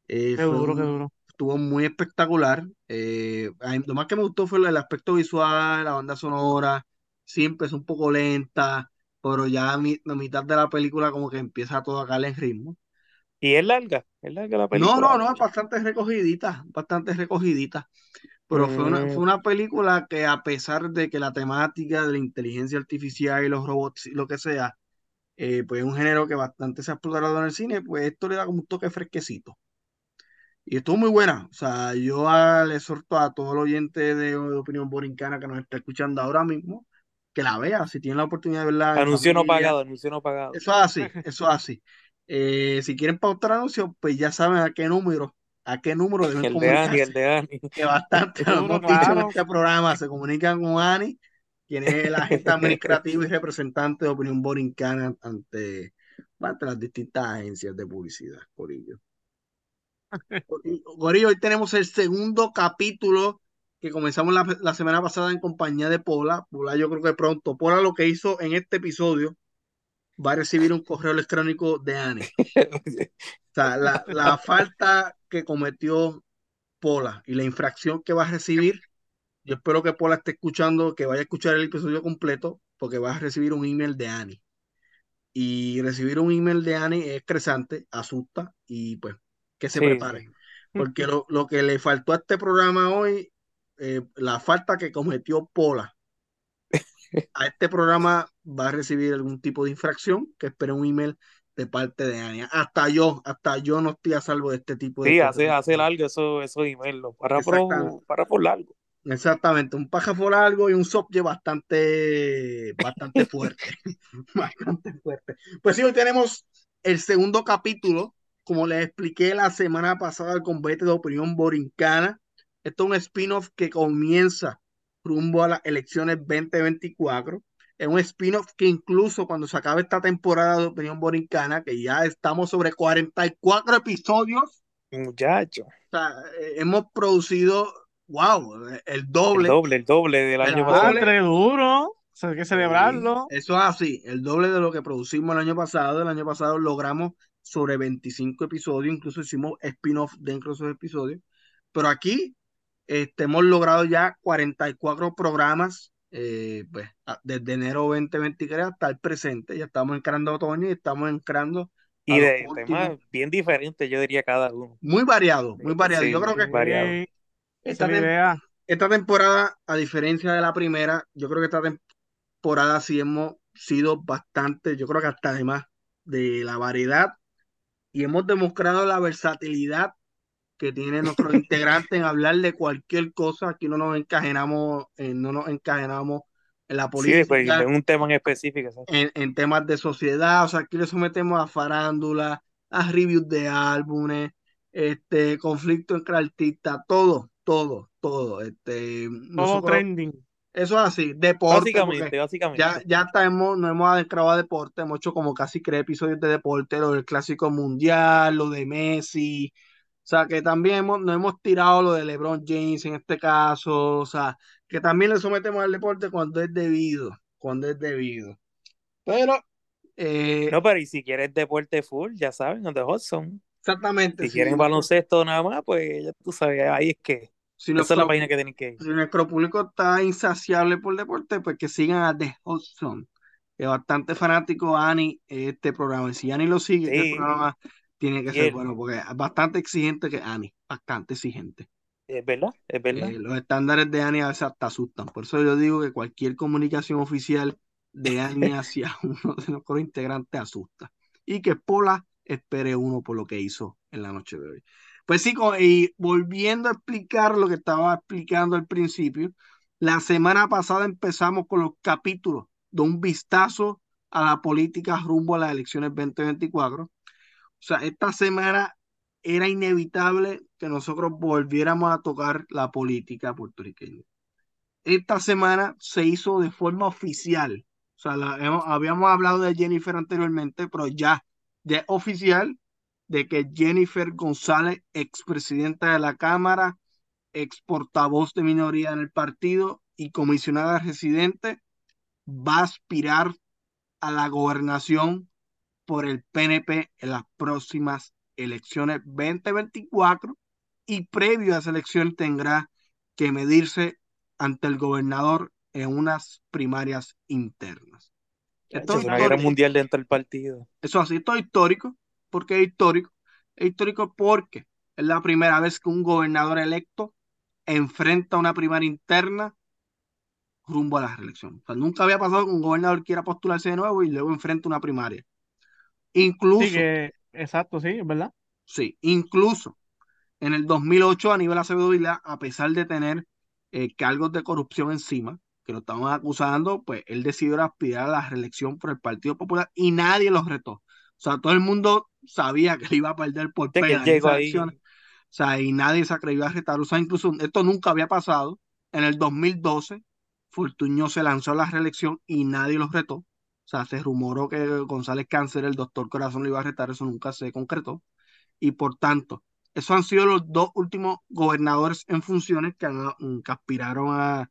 Eh, Qué duro, qué duro. estuvo muy espectacular. Mí lo más que me gustó fue el aspecto visual, la banda sonora. Sí, empezó un poco lenta, pero ya a, mi- a mitad de la película como que empieza todo a caer en ritmo. Y es larga, es larga la No, película. no, no, es bastante recogidita, bastante recogidita. Pero fue una, Mm, fue una película que a pesar de que la temática de la inteligencia artificial y los robots y lo que sea, eh, pues es un género que bastante se ha explorado en el cine, pues esto le da como un toque fresquecito. Y estuvo muy buena. O sea, yo ah, le exhorto a todo el oyente de, de Opinión Borincana que nos está escuchando ahora mismo, que la vea, si tienen la oportunidad de verla anuncio no pagado, anuncio no pagado. Eso es así, eso es así. Eh, si quieren pautar anuncios, pues ya saben a qué número, a qué número deben El de Ani, el de Ani. que bastante lo hemos dicho en este programa, se comunican con Ani, quien es el agente administrativo y representante de Opinión Borincana ante, ante las distintas agencias de publicidad, Corillo. Corillo, hoy tenemos el segundo capítulo que comenzamos la, la semana pasada en compañía de Pola. Pola, yo creo que pronto. Pola lo que hizo en este episodio va a recibir un correo electrónico de Ani. O sea, la, la falta que cometió Pola y la infracción que va a recibir, yo espero que Pola esté escuchando, que vaya a escuchar el episodio completo, porque va a recibir un email de Ani. Y recibir un email de Ani es estresante, asusta y pues que se Sí, prepare. sí. Porque lo, lo que le faltó a este programa hoy, eh, la falta que cometió Pola a este programa va a recibir algún tipo de infracción, que espere un email de parte de Ania. Hasta yo, hasta yo no estoy a salvo de este tipo de Sí, hace, hace largo eso, esos emails, los párrafos, Exactamente. párrafos largos. Exactamente, un pájaro largo y un subject bastante, bastante fuerte. bastante fuerte. Pues sí, hoy tenemos el segundo capítulo, como les expliqué la semana pasada, el combate de opinión borincana. Esto es un spin-off que comienza rumbo a las elecciones 2024. Es un spin-off que incluso cuando se acabe esta temporada de opinión borincana, que ya estamos sobre 44 episodios, Muchacho, o sea, eh, hemos producido, wow, el el doble. doble, el doble del El año doble. pasado. Duro, o sea, hay que celebrarlo. Eso es así, el doble de lo que producimos el año pasado. El año pasado logramos sobre 25 episodios, incluso hicimos spin-off dentro de esos episodios. Pero aquí este, hemos logrado ya 44 programas eh, pues, desde enero 2023 hasta el presente. Ya estamos encarando otoño y estamos encarando a Y de temas bien diferentes, yo diría cada uno. Muy variado, muy variado. Sí, Yo creo que es tem- esta temporada, a diferencia de la primera, yo creo que esta temporada sí hemos sido bastante, yo creo que hasta además de la variedad y hemos demostrado la versatilidad que tiene nuestros integrantes en hablar de cualquier cosa. Aquí no nos encajenamos, eh, no nos encajenamos en la Sí, pues, política, de un tema en específico. en, en temas de sociedad, o sea, aquí le sometemos a farándula, a reviews de álbumes, este, conflicto entre artistas, todo, todo, todo. Este, Todo trending. eso es así, deporte, Básicamente, básicamente. ya, ya estamos, nos hemos adentrado a deporte, hemos hecho como casi tres episodios de deporte, lo del clásico mundial, lo de Messi, o sea, que también hemos, nos hemos tirado lo de LeBron James en este caso, o sea, que también le sometemos al deporte cuando es debido, cuando es debido. Pero, eh, No, pero y si quieres deporte full, ya saben, on the hot zone. exactamente, Si quieren baloncesto nada más, pues ya tú sabes, ahí es que. si Esa es la página que tienen que ir. si nuestro público está insaciable por deporte, pues que sigan a The que es bastante fanático Ani este programa. Y si Ani lo sigue, este programa tiene que ser él. bueno, porque es bastante exigente que Ani, bastante exigente. Es verdad, es verdad. Eh, los estándares de ANI a veces hasta asustan. Por eso yo digo que cualquier comunicación oficial de ANI hacia uno de nuestros integrantes asusta. Y que Pola espere uno por lo que hizo en la noche de hoy. Pues sí, y volviendo a explicar lo que estaba explicando al principio, la semana pasada empezamos con los capítulos de un vistazo a la política rumbo a las elecciones 2024. O sea, esta semana era inevitable que nosotros volviéramos a tocar la política puertorriqueña. Esta semana se hizo de forma oficial. O sea, habíamos hablado de Jennifer anteriormente, pero ya, ya es oficial de que Jennifer González, expresidenta de la Cámara, ex portavoz de minoría en el partido y comisionada residente, va a aspirar a la gobernación por el PNP en las próximas elecciones 2024 y previo a esa elección tendrá que medirse ante el gobernador en unas primarias internas. Esto es una guerra mundial dentro del partido. Eso así, esto es histórico. ¿Por qué es histórico? Es histórico porque es la primera vez que un gobernador electo enfrenta una primaria interna rumbo a la reelección. O sea, nunca había pasado que un gobernador quiera postularse de nuevo y luego enfrenta una primaria. Incluso, Sí, que, exacto, sí, es verdad. sí, incluso en el 2008 Aníbal Acevedo Vilá, a pesar de tener eh, cargos de corrupción encima, que lo estaban acusando, pues él decidió aspirar a la reelección por el Partido Popular y nadie lo retó. O sea, todo el mundo sabía que él iba a perder por De pena llegó ahí. O sea, y nadie se atrevió a retar. O sea, incluso esto nunca había pasado. En el 2012, Fortuño se lanzó a la reelección y nadie lo retó. O sea, se rumoró que González Cáncer, el doctor Corazón, lo iba a retar. Eso nunca se concretó. Y por tanto, esos han sido los dos últimos gobernadores en funciones que, han- que aspiraron a,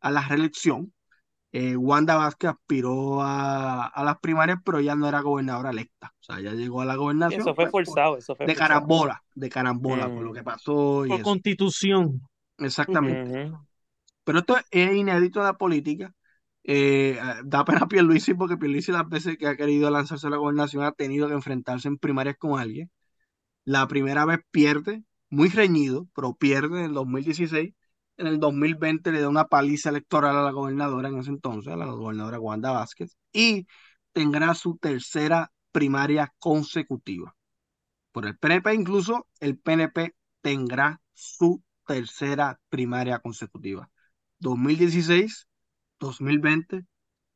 a la reelección. Eh, Wanda Vázquez aspiró a, a las primarias, pero ya no era gobernadora electa. O sea, ya llegó a la gobernación Eso fue pues, forzado, eso fue de forzado. carambola, de carambola, por lo Mm. que pasó y Por eso. constitución. Exactamente. Pero esto es inédito en la política. Eh, da pena a Pierluisi porque Pierluisi las veces que ha querido lanzarse a la gobernación ha tenido que enfrentarse en primarias con alguien. La primera vez pierde, muy reñido, pero pierde en el 2016. En el 2020 le da una paliza electoral a la gobernadora en ese entonces, a la gobernadora Wanda Vázquez, y tendrá su tercera primaria consecutiva. Por el PNP incluso, el PNP tendrá su tercera primaria consecutiva. 2016, 2020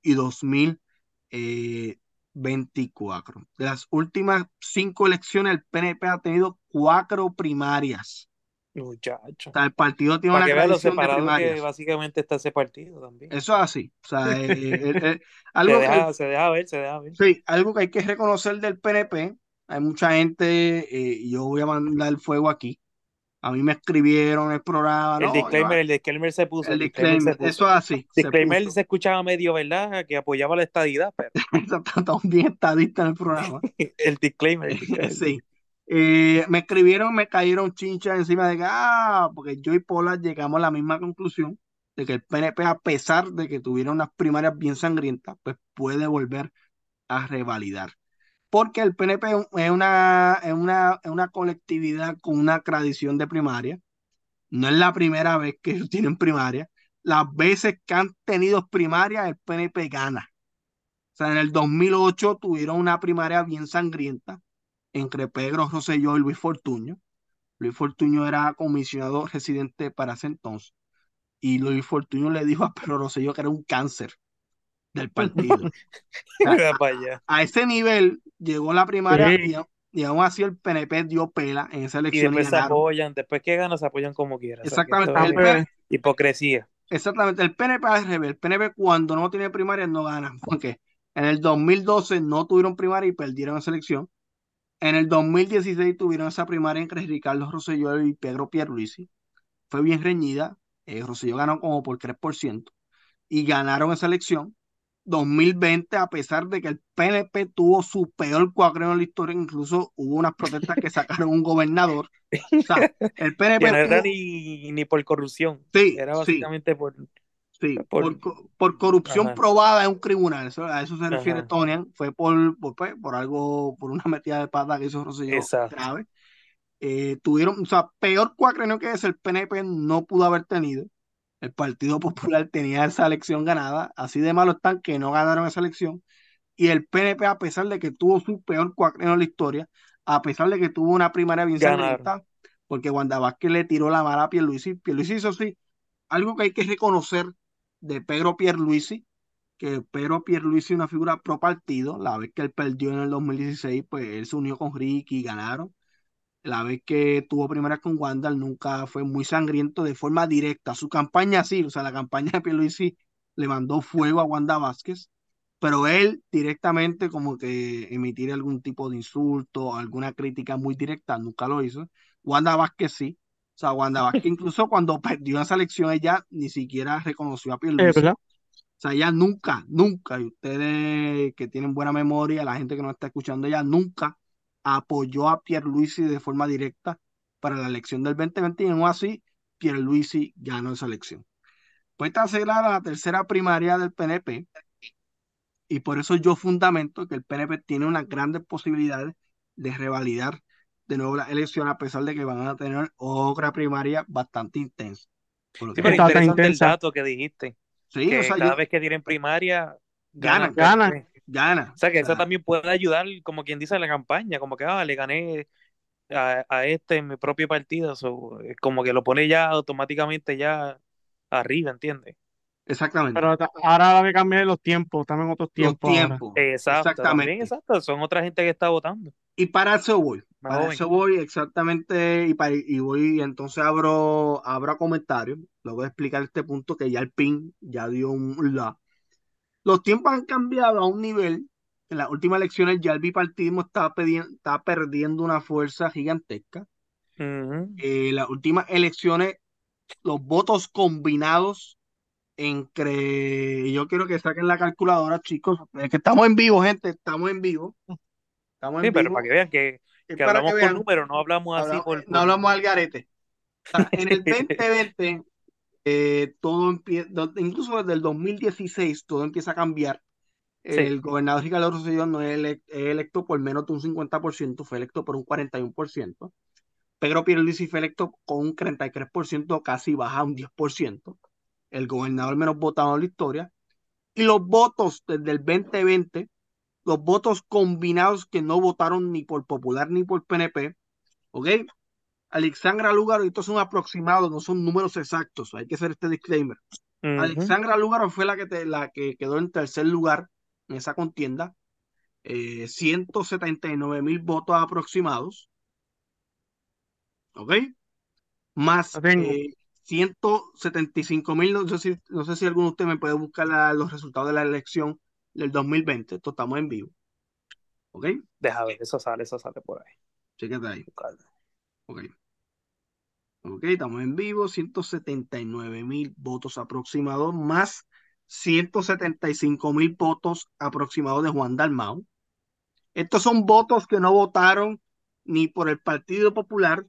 y 2024. De las últimas cinco elecciones, el PNP ha tenido cuatro primarias. Muchacho. O sea, el partido tiene Para una que vean lo tradición de separado que primarias. básicamente está ese partido también. Eso es así. O sea, eh, eh, eh, Se algo que, deja, se deja ver, se deja ver. sí, algo que hay que reconocer del PNP. Hay mucha gente, eh, y yo voy a mandar el fuego aquí. A mí me escribieron el programa, El no, disclaimer, yo- el disclaimer se puso, el el disclaimer eso es así, se Disclaimer se escuchaba medio, ¿verdad? Que apoyaba la estadidad, pero bien estadista en el programa. el disclaimer, el disclaimer. Sí. Eh, me escribieron, me cayeron chinchas encima de que, ah, porque yo y Pola llegamos a la misma conclusión de que el PNP, a pesar de que tuvieron unas primarias bien sangrientas, pues puede volver a revalidar. Porque el PNP es una, es una, es una colectividad con una tradición de primaria. No es la primera vez que ellos tienen primaria. Las veces que han tenido primaria, el PNP gana. O sea, en el 2008 tuvieron una primaria bien sangrienta entre Pedro Rosselló y Luis Fortuño. Luis Fortuño era comisionado residente para ese entonces. Y Luis Fortuño le dijo a Pedro Rosselló que era un cáncer del partido. Mira para allá. a ese nivel llegó la primaria Sí. y, y aún así el PNP dio pela en esa elección y después se apoyan, después que ganan, se apoyan como quieran. O sea, que Exactamente. El Ah, pues, hipocresía. Exactamente, el PNP al revés. El PNP cuando no tiene primaria no gana. Porque en el 2012 no tuvieron primaria y perdieron esa elección. En el 2016 tuvieron esa primaria entre Ricardo Rosselló y Pedro Pierluisi. Fue bien reñida. Eh, Rosselló ganó como por 3% y ganaron esa elección. 2020, a pesar de que el PNP tuvo su peor cuadreno en la historia, incluso hubo unas protestas que sacaron un gobernador. O sea, el PNP no era ni, ni por corrupción, Sí, era sí. básicamente por... Sí, Por- por, co- por corrupción Ajá. probada en un tribunal, eso- a eso se refiere Ajá. Tonian, fue por, por, pues, por algo, por una metida de pata que hizo Rosselló grave. eh, tuvieron, o sea, peor cuatrenio que ese el PNP no pudo haber tenido. El Partido Popular tenía esa elección ganada, así de malo están que no ganaron esa elección. Y el PNP, a pesar de que tuvo su peor cuatrenio en la historia, a pesar de que tuvo una primaria bien sangrienta, porque Wanda Vázquez le tiró la mala a Pierluisi. Pierluisi hizo sí, algo que hay que reconocer de Pedro Pierluisi, que Pedro Pierluisi es una figura pro partido, la vez que él perdió en el 2016, pues él se unió con Ricky y ganaron. La vez que tuvo primera con Wanda, nunca fue muy sangriento de forma directa. Su campaña sí, o sea, la campaña de Pierluisi le mandó fuego a Wanda Vázquez, pero él directamente como que emitir algún tipo de insulto, alguna crítica muy directa, nunca lo hizo. Wanda Vázquez sí. O sea, Wanda Vázquez incluso cuando perdió esa elección, ella ni siquiera reconoció a Pierluisi. verdad. O sea, ella nunca, nunca, y ustedes que tienen buena memoria, la gente que nos está escuchando, ella nunca apoyó a Pierluisi de forma directa para la elección del 2020 y aún así Pierluisi ganó esa elección. Pues esta será la tercera primaria del PNP y por eso yo fundamento que el PNP tiene unas grandes posibilidades de revalidar de nuevo la elección a pesar de que van a tener otra primaria bastante intensa. Sí, pero Está tan interesante el dato que dijiste, sí, que o sea, cada yo- vez que tienen primaria, Ganan, ganan. ganan. Gana. O sea, que O eso sea, también puede ayudar, como quien dice, a la campaña, como que, ah, le gané a, a este en mi propio partido, so, es como que lo pone ya automáticamente ya arriba, ¿entiendes? Exactamente. Pero ahora que cambiar los tiempos, también otros tiempos. Exacto, también, Exactamente. exacto, son otra gente que está votando. Y para eso voy. Más Para joven. eso voy exactamente. Y, para, y voy, y entonces abro, abro comentarios. Luego de explicar este punto que ya el PIN ya dio un la. Los tiempos han cambiado a un nivel. En las últimas elecciones ya el bipartidismo estaba, estaba perdiendo una fuerza gigantesca. Eh, las últimas elecciones, los votos combinados entre. Yo quiero que saquen la calculadora, chicos. Es que estamos en vivo, gente. Estamos en vivo. Estamos en Sí, pero vivo. para que vean que, hablamos vean. números, no hablamos así por, no hablamos al garete. O sea, en el 2020, eh, todo empieza, incluso desde el 2016, todo empieza a cambiar. Sí. El gobernador Ricardo Rosselló no es, elec- es electo por menos de un 50%, fue electo por un 41%. Pedro Pierluisi fue electo con un 33%, casi baja un 10%. El gobernador menos votado en la historia. Y los votos desde el 2020, los votos combinados que no votaron ni por Popular ni por PNP, ¿ok? Alexandra Lúgaro, y estos son aproximados, no son números exactos, hay que hacer este disclaimer. Alexandra Lúgaro fue la que, te- la que quedó en tercer lugar en esa contienda, eh, 179 mil votos aproximados, ¿ok? Más eh, 175 mil, no sé si, no sé si alguno de ustedes me puede buscar la- los resultados de la elección del 2020, esto estamos en vivo, ¿ok? Deja ver, eso sale, eso sale por ahí. Chéquete ahí. Buscarlo. Ok. Ok, estamos en vivo, 179 mil votos aproximados, más 175 mil votos aproximados de Juan Dalmau. Estos son votos que no votaron ni por el Partido Popular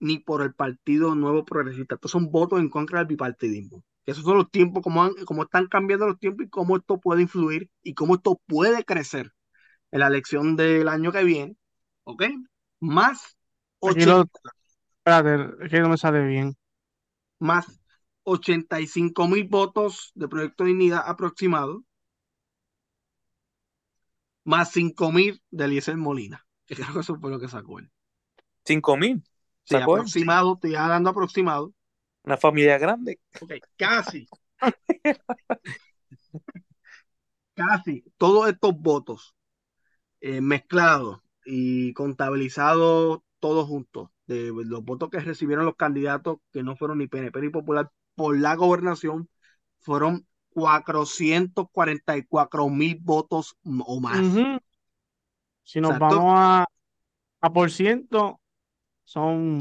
ni por el Partido Nuevo Progresista. Estos son votos en contra del bipartidismo. Esos son los tiempos, cómo, han- cómo están cambiando los tiempos y cómo esto puede influir y cómo esto puede crecer en la elección del año que viene. ¿Ok? Más Aquí lo, 80 espérate, es que no me sale bien. más 85 mil votos de Proyecto Dignidad aproximado, más 5 mil de Eliezer Molina, que creo que eso fue lo que sacó él. Cinco mil, Sí, aproximado, estoy dando aproximado. Una familia grande. Ok, casi. casi todos estos votos eh, mezclados y contabilizados todos juntos, de los votos que recibieron los candidatos que no fueron ni PNP ni Popular por la gobernación, fueron 444 mil votos o más. Ujú. Si nos Exacto. vamos a, a por ciento, son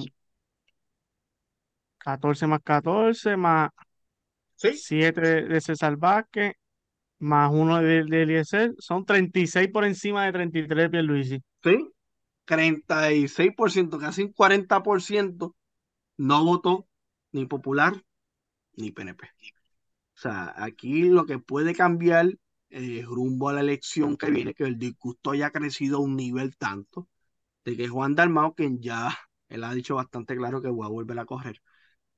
14 más 14, más ¿Sí? 7 de, de César Vázquez, más uno de, de Eliezer, son 36 por encima de 33 de Pierluisi. ¿Sí? 36%, casi un 40% no votó ni Popular ni PNP. O sea, aquí lo que puede cambiar eh, rumbo a la elección que viene, que el disgusto haya crecido a un nivel tanto, de que Juan Dalmau, quien ya él ha dicho bastante claro que va a volver a correr,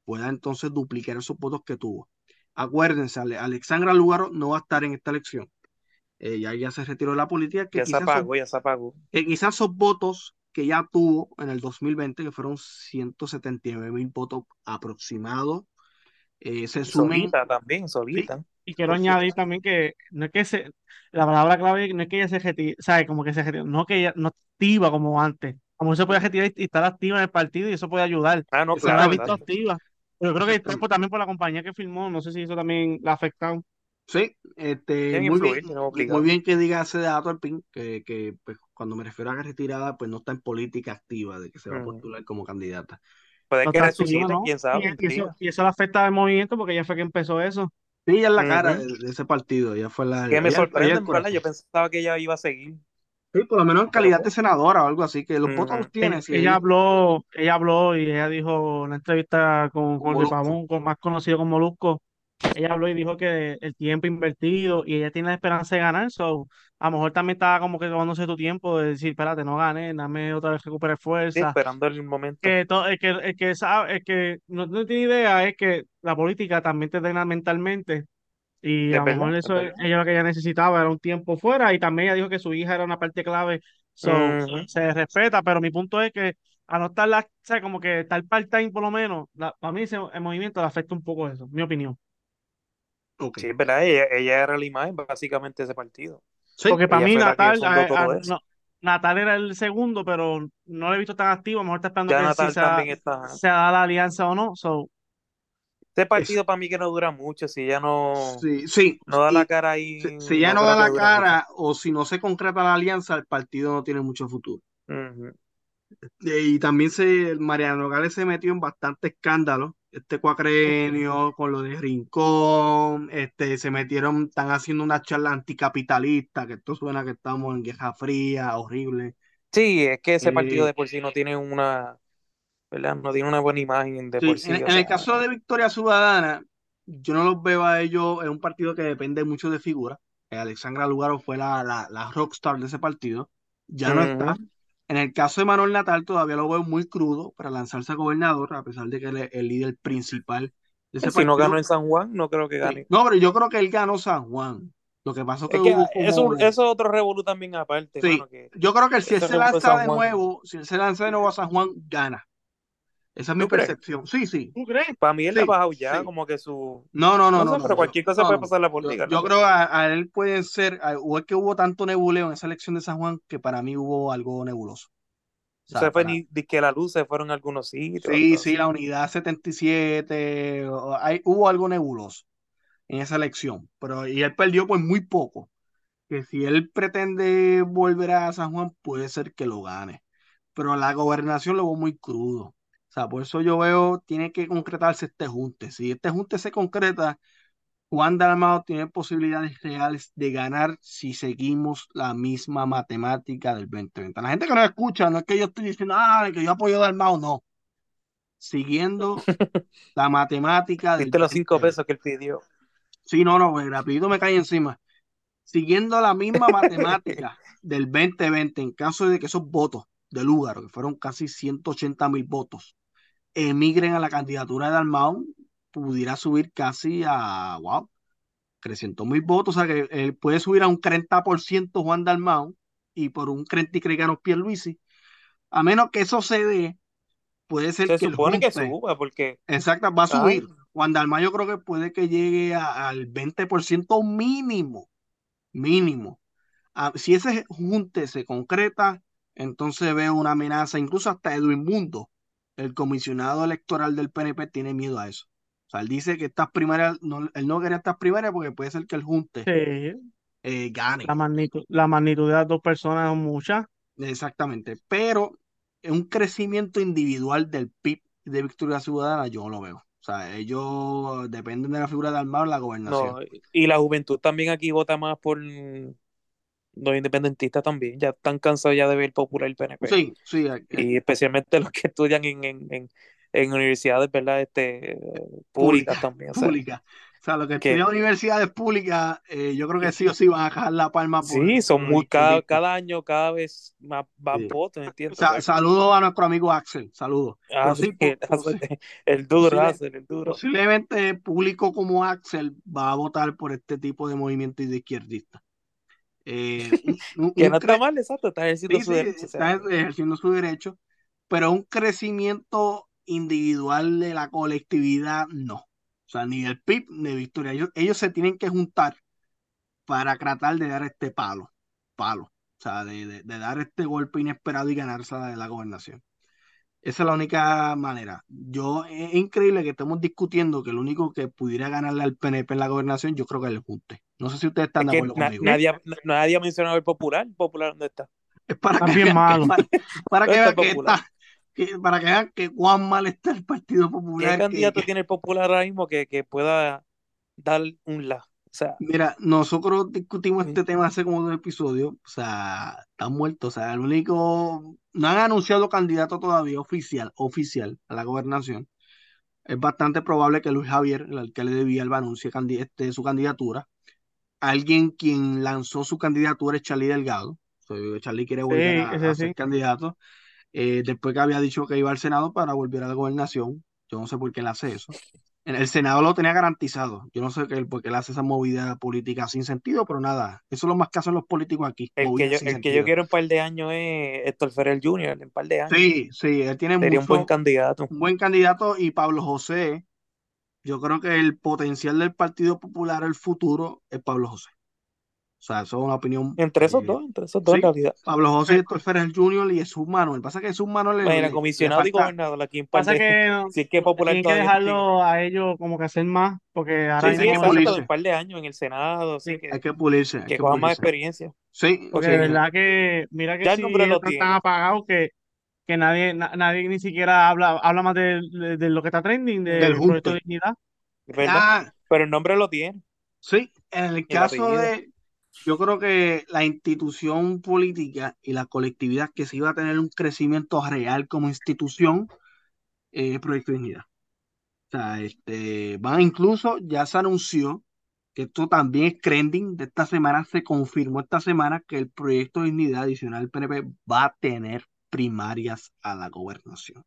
pueda entonces duplicar esos votos que tuvo. Acuérdense, Ale- Alexandra Lugaro no va a estar en esta elección. Eh, ya, ya se retiró de la política, que Ya se quizás, apagó, ya se apagó. que quizás esos votos que ya tuvo en el 2020, que fueron 179 mil votos aproximados, eh, se sumen. Solita también, Sí, solita. Y quiero por añadir también que no es que se, la palabra clave no es que ella se retire, ¿sabes? Como que se retire, no que ella no activa como antes. Como se puede retirar y estar activa en el partido y eso puede ayudar. Ah, no, Se la ha visto activa. Pero creo que también por la compañía que firmó, no sé si eso también la ha afectado. Sí, este, muy bien, muy bien que diga ese dato al PIN, que, que pues, cuando me refiero a retirada, pues no está en política activa de que se va a Ujú. postular como candidata. Puede No que resucite, ¿no? quién Y, sabe, y eso, y eso le afecta al movimiento porque ella fue quien empezó eso. Sí, ella es la cara de, de ese partido, ella fue la, Que me sorprende, verdad. Yo pensaba que ella iba a seguir. Sí, por lo menos en calidad de senadora o algo así, que los votos ujú. los tiene, Ella, si ella ella habló, ella habló y ella dijo en la entrevista con con Jorge. Pavón, con, más conocido como Molusco, ella habló y dijo que el tiempo invertido y ella tiene la esperanza de ganar, so, a lo mejor también estaba como que tomándose tu tiempo de decir, espérate, no gané, dame otra vez recuperar Sí, fuerza. esperando el momento. Que to- el que, el que sabe, el que no, no tiene idea es que la política también te drena mentalmente y a Es lo mejor es eso verdad. ella lo que ella necesitaba era un tiempo fuera y también ella dijo que su hija era una parte clave, so Ujú. se respeta, pero mi punto es que a no estar la, o sea, como que estar part-time por lo menos, la- para mí ese, el movimiento le afecta un poco eso, mi opinión. Sí, es verdad. Ella, ella era la imagen básicamente de ese partido. Sí, Porque para mí Natal, fundó a- a- todo eso. no, Natal era el segundo, pero no lo he visto tan activo, a lo mejor está esperando Ya que si Natal se da, también está. se da la alianza o no, so Este es- partido para mí que no dura mucho. Si ella no, sí, sí, no da la cara ahí, si ya no no da la mucho. cara o si no se concreta la alianza, el partido no tiene mucho futuro. Y también se, Mariano Nogales se metió en bastante escándalo. Este cuacrenio con lo de Rincón, este, se metieron, están haciendo una charla anticapitalista, que esto suena que estamos en Guerra Fría, horrible. Sí, es que ese partido Eh, de por sí no tiene una, ¿verdad? No tiene una buena imagen de sí, por sí. en el caso de Victoria Ciudadana, yo no los veo a ellos, es un partido que depende mucho de figuras. Eh, Alexandra Lugaro fue la, la, la rockstar de ese partido, ya no está. En el caso de Manuel Natal todavía lo veo muy crudo para lanzarse a gobernador, a pesar de que él es el líder principal de ese Si no ganó en San Juan, no creo que gane. No, pero yo creo que él ganó San Juan. Lo que pasó es que Es que hubo eso, como... eso es otro revolú también aparte, Sí, mano, que yo creo que si él se lanza de nuevo, si él se lanza de nuevo a San Juan, gana. Esa es mi percepción. Sí, sí, ¿tú crees? Para mí él le ha bajado ya, sí. como que su... No, no, no, No no, sé, no, pero cualquier cosa puede pasar en la política, yo creo a, a él pueden ser, a- o es que hubo tanto nebuleo en esa elección de San Juan que para mí hubo algo nebuloso. O sea, Se fue para, ni de que la luz se fueron a algunos sitios, Sí, sí, la unidad 77, o- hay, hubo algo nebuloso en esa elección, pero y él perdió por muy poco, que si él pretende volver a San Juan, puede ser que lo gane, pero la gobernación lo veo muy crudo, o sea, por eso yo veo, tiene que concretarse este junte, si este junte se concreta, Juan Dalmao tiene posibilidades reales de ganar si seguimos la misma matemática del 2020. La gente que nos escucha, no es que yo estoy diciendo, ah, que yo apoyo a Dalmao, no siguiendo la matemática del Viste los cinco 2020. pesos que él pidió. Sí, no, no, pues, rapidito me cae encima. Siguiendo la misma matemática del 2020, en caso de que esos votos de Lugaro, que fueron casi 180 mil votos, emigren a la candidatura de Dalmau, pudiera subir casi a, wow, 300 mil votos, o sea que él puede subir a un 30% Juan Dalmau y por un 30 y creo Pierluisi, a menos que eso se dé, puede ser Se que el supone que suba, porque... exacto, va a Ay, subir. Juan Dalmau yo creo que puede que llegue a- al 20% mínimo, mínimo. Ah, si ese junte se concreta, entonces veo una amenaza, incluso hasta Edwin Mundo, el comisionado electoral del PNP, tiene miedo a eso. O sea, él dice que estas primarias, no, él no quería estas primarias porque puede ser que el junte Sí, eh, gane. la magnitud, la magnitud de las dos personas es mucha. Exactamente. Pero un crecimiento individual del PIB de Victoria Ciudadana, yo no lo veo. O sea, ellos dependen de la figura de Almagro la gobernación. no, y la juventud también aquí vota más por los independentistas también. Ya están cansados ya de ver popular el PNP. Sí, sí. Y especialmente los que estudian en, en, en, en universidades, ¿verdad? Este, públicas pública, también. O sea, pública. O sea, los que Que- estudian universidades públicas, eh, yo creo que sí o sí van a dejar la palma por, Sí, son por muy, cada, izquierdistas. cada año cada vez más, más Sí. votos, ¿entiendes? Sa- saludos a nuestro amigo Axel, saludos. Ah, sí, el, duro, posible- Hazel, el duro. posiblemente público como Axel va a votar por este tipo de movimiento y de izquierdista. Eh, un- Que un no está mal, exacto, está ejerciendo Sí, su sí, derecho. o sea, está ejerciendo su derecho, pero un crecimiento individual de la colectividad, no. O sea, ni del PIB ni de Victoria. Ellos, ellos se tienen que juntar para tratar de dar este palo, palo. O sea, de, de- de dar este golpe inesperado y ganarse la, la gobernación. Esa es la única manera. Yo, es increíble que estemos discutiendo que el único que pudiera ganarle al PNP en la gobernación, yo creo que es el Junte. No sé si ustedes están es de acuerdo na- conmigo. nadie, ha- nadie ha mencionado el popular. ¿El popular dónde está? Es para Está que bien vean que, malo. para, para que ¿Dónde vean que popular? está, que- para que vean que cuán mal está el Partido ¿Qué Popular. que- candidato que- tiene el popular ahora mismo que, que pueda dar un la? O sea, Mira, nosotros discutimos Sí. este tema hace como dos episodios, o sea, están muertos, o sea, el único, no han anunciado candidato todavía oficial, oficial a la gobernación. Es bastante probable que Luis Javier, el alcalde de Villalba, anuncie este, su candidatura. Alguien quien lanzó su candidatura es Charlie Delgado. O sea, Charlie quiere volver Sí, a, ser candidato. Eh, después que había dicho que iba al Senado para volver a la gobernación. Yo no sé por qué él hace eso. En el Senado lo tenía garantizado. Yo no sé por qué él hace esa movida política sin sentido, pero nada. Eso es lo más que hacen los políticos aquí. el que yo, el que yo quiero un par de años es Héctor Ferrer Jr., en un par de años. Sí, sí, él tiene Sería un buen candidato. un buen candidato y Pablo José, yo creo que el potencial del Partido Popular, el futuro, es Pablo José. O sea, eso es una opinión. Entre esos eh, dos, entre esos dos sí, en realidad. Pablo José, Héctor Ferrer Jr. y Jesús Manuel. Pasa que Jesús Manuel le, Bueno, le comisionado y gobernador aquí en Pasa que Si es que popular tienen que dejarlo a ellos como que hacer más, porque ahora Sí, Sí, sí, hay que mismo, exacto, pulirse. un par de años en el Senado, así Sí, que, Hay que pulirse, hay que que cojan más experiencia. Sí, porque sí. de verdad que, mira que Ya el si nombre lo ellos están apagados que, que nadie, na- nadie ni siquiera habla, habla más de, de- de lo que está trending, Del del proyecto de dignidad. Es verdad. Ah, Pero el nombre lo tiene. sí, en el el caso apellido. de, yo creo que la institución política y la colectividad que se iba a tener un crecimiento real como institución, eh, Proyecto de Dignidad. O sea, este, van incluso, ya se anunció que esto también es trending de esta semana, se confirmó esta semana que el Proyecto de Dignidad adicional del PNP va a tener primarias a la gobernación.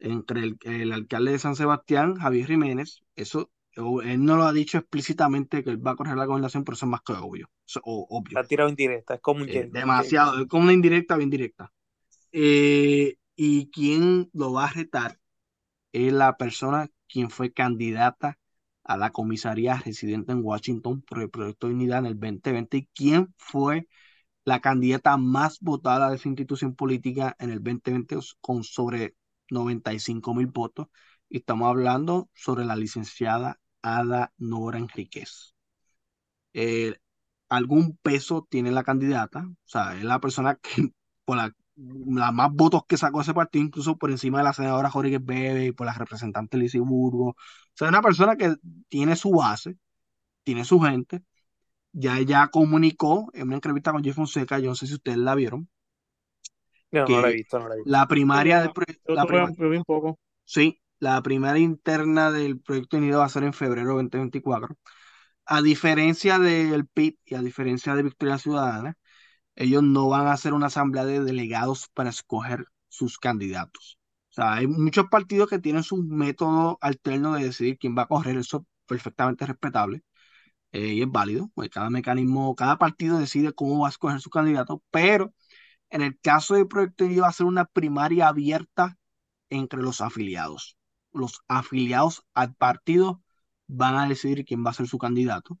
Entre el, el alcalde de San Sebastián, Javier Jiménez, eso, él no lo ha dicho explícitamente que él va a correr la gobernación, pero eso es más que obvio. Eso, o- obvio. La ha tirado indirecta, es como un Eh, demasiado, es como una indirecta, bien directa. Eh, y quien lo va a retar es la persona quien fue candidata a la comisaría residente en Washington por el Proyecto de Unidad en el 2020 y quien fue la candidata más votada de esa institución política en el 2020 con sobre 95 mil votos. Y estamos hablando sobre la licenciada Ada Nora Enríquez. Eh, algún peso tiene la candidata, o sea, es la persona que por la, más votos que sacó ese partido, incluso por encima de la senadora Jorge Bebe y por la representante Lizy Burgo. O sea, es una persona que tiene su base, tiene su gente. Ya ella comunicó en una entrevista con Jeff Fonseca, yo no sé si ustedes la vieron, No, que no la he visto, no la he visto. la primaria del Yo, proye- yo la tuve- prima- yo vi un poco. sí, la primaria interna del proyecto unido va a ser en febrero 2024. A diferencia del PIB y a diferencia de Victoria Ciudadana, ellos no van a hacer una asamblea de delegados para escoger sus candidatos. O sea, hay muchos partidos que tienen su método alterno de decidir quién va a correr, eso es perfectamente respetable eh, y es válido, pues cada mecanismo, cada partido decide cómo va a escoger su candidato, pero en el caso del proyecto va a ser una primaria abierta entre los afiliados. Los afiliados al partido van a decidir quién va a ser su candidato.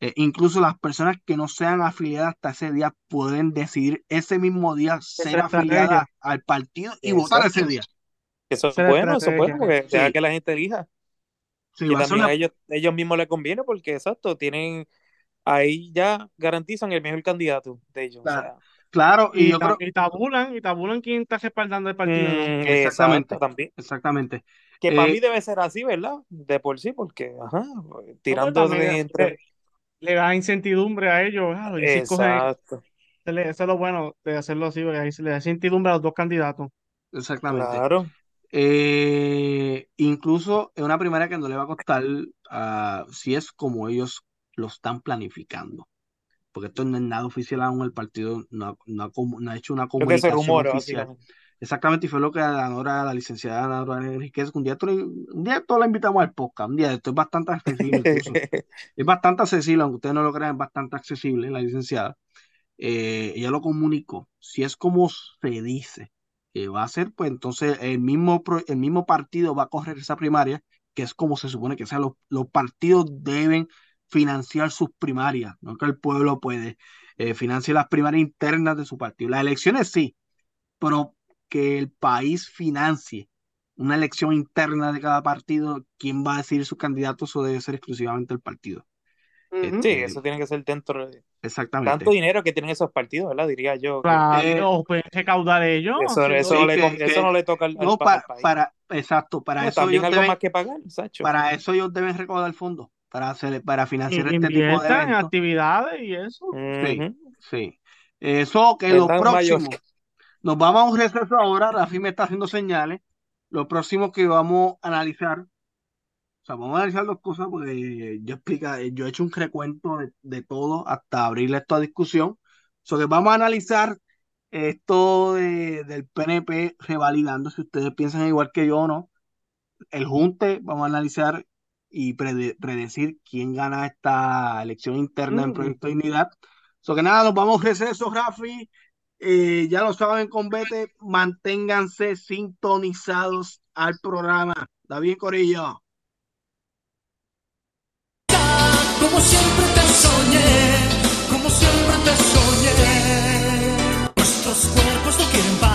Eh, incluso las personas que no sean afiliadas hasta ese día pueden decidir ese mismo día ser afiliadas al partido y votar ese día. Eso es bueno, eso es bueno, porque deja Sí. que la gente elija. Sí, Y también a ellos, ellos mismos les conviene porque, exacto, tienen, ahí ya garantizan el mejor candidato de ellos. O Claro. sea, Claro, y Y, creo, y tabulan, y tabulan quién está respaldando el partido. mm, Exactamente. también. exactamente. Que para Eh, mí debe ser así, ¿verdad? De por sí, porque, ajá, tirando de entre... le da incertidumbre a ellos. ah, y escogen- Exacto, eso es lo bueno de hacerlo así, porque ahí se le da incertidumbre a los dos candidatos. Exactamente. claro. Eh, incluso es una primaria que no le va a costar ah, si es como ellos lo están planificando. Porque esto no es nada oficial aún, el partido no, ha- no ha comu- no ha hecho una comunicación oficial. Exactamente, y fue lo que la Nora, la licenciada Nora Enriquez, un día, un día todos la invitamos al podcast, un día, esto es bastante accesible incluso. Es bastante accesible, aunque ustedes no lo crean, es bastante accesible, la licenciada. Eh, ella lo comunicó. Si es como se dice que va a ser, pues entonces el mismo, el mismo partido va a correr esa primaria, que es como se supone que sea. Los, los partidos deben financiar sus primarias, no que el pueblo puede eh, financiar las primarias internas de su partido. Las elecciones sí, pero que el país financie una elección interna de cada partido, quién va a decidir sus candidatos, eso debe ser exclusivamente el partido. Sí, Este, eso tiene que ser dentro de exactamente. tanto dinero que tienen esos partidos, ¿verdad? Diría yo Claro, Eh, pueden recaudar ellos. eso, no- le, que- co- que- eso no le toca al, No, pa- pa- al país. para, exacto, para No, eso también ellos algo deben, más que pagar, Sacho. para eso ellos deben recaudar fondos, para hacer, para financiar este tipo de inviertan en eventos. actividades y eso. Sí, sí. Eso que lo próximo, nos vamos a un receso ahora, Rafi me está haciendo señales. Lo próximo que vamos a analizar, o sea, vamos a analizar dos cosas porque yo explica, yo he hecho un recuento de, de todo hasta abrirle esto a discusión. So que vamos a analizar esto de- del PNP revalidando, si ustedes piensan igual que yo o no. El Junte, vamos a analizar y prede- predecir quién gana esta elección interna en Mm. Proyecto Dignidad. So que nada, nos vamos a receso, Rafi. Eh, ya lo saben, convete, manténganse sintonizados al programa. ¿Está bien, Corillo? Como siempre te soñé, como siempre te soñé. Nuestros cuerpos no quieren parar.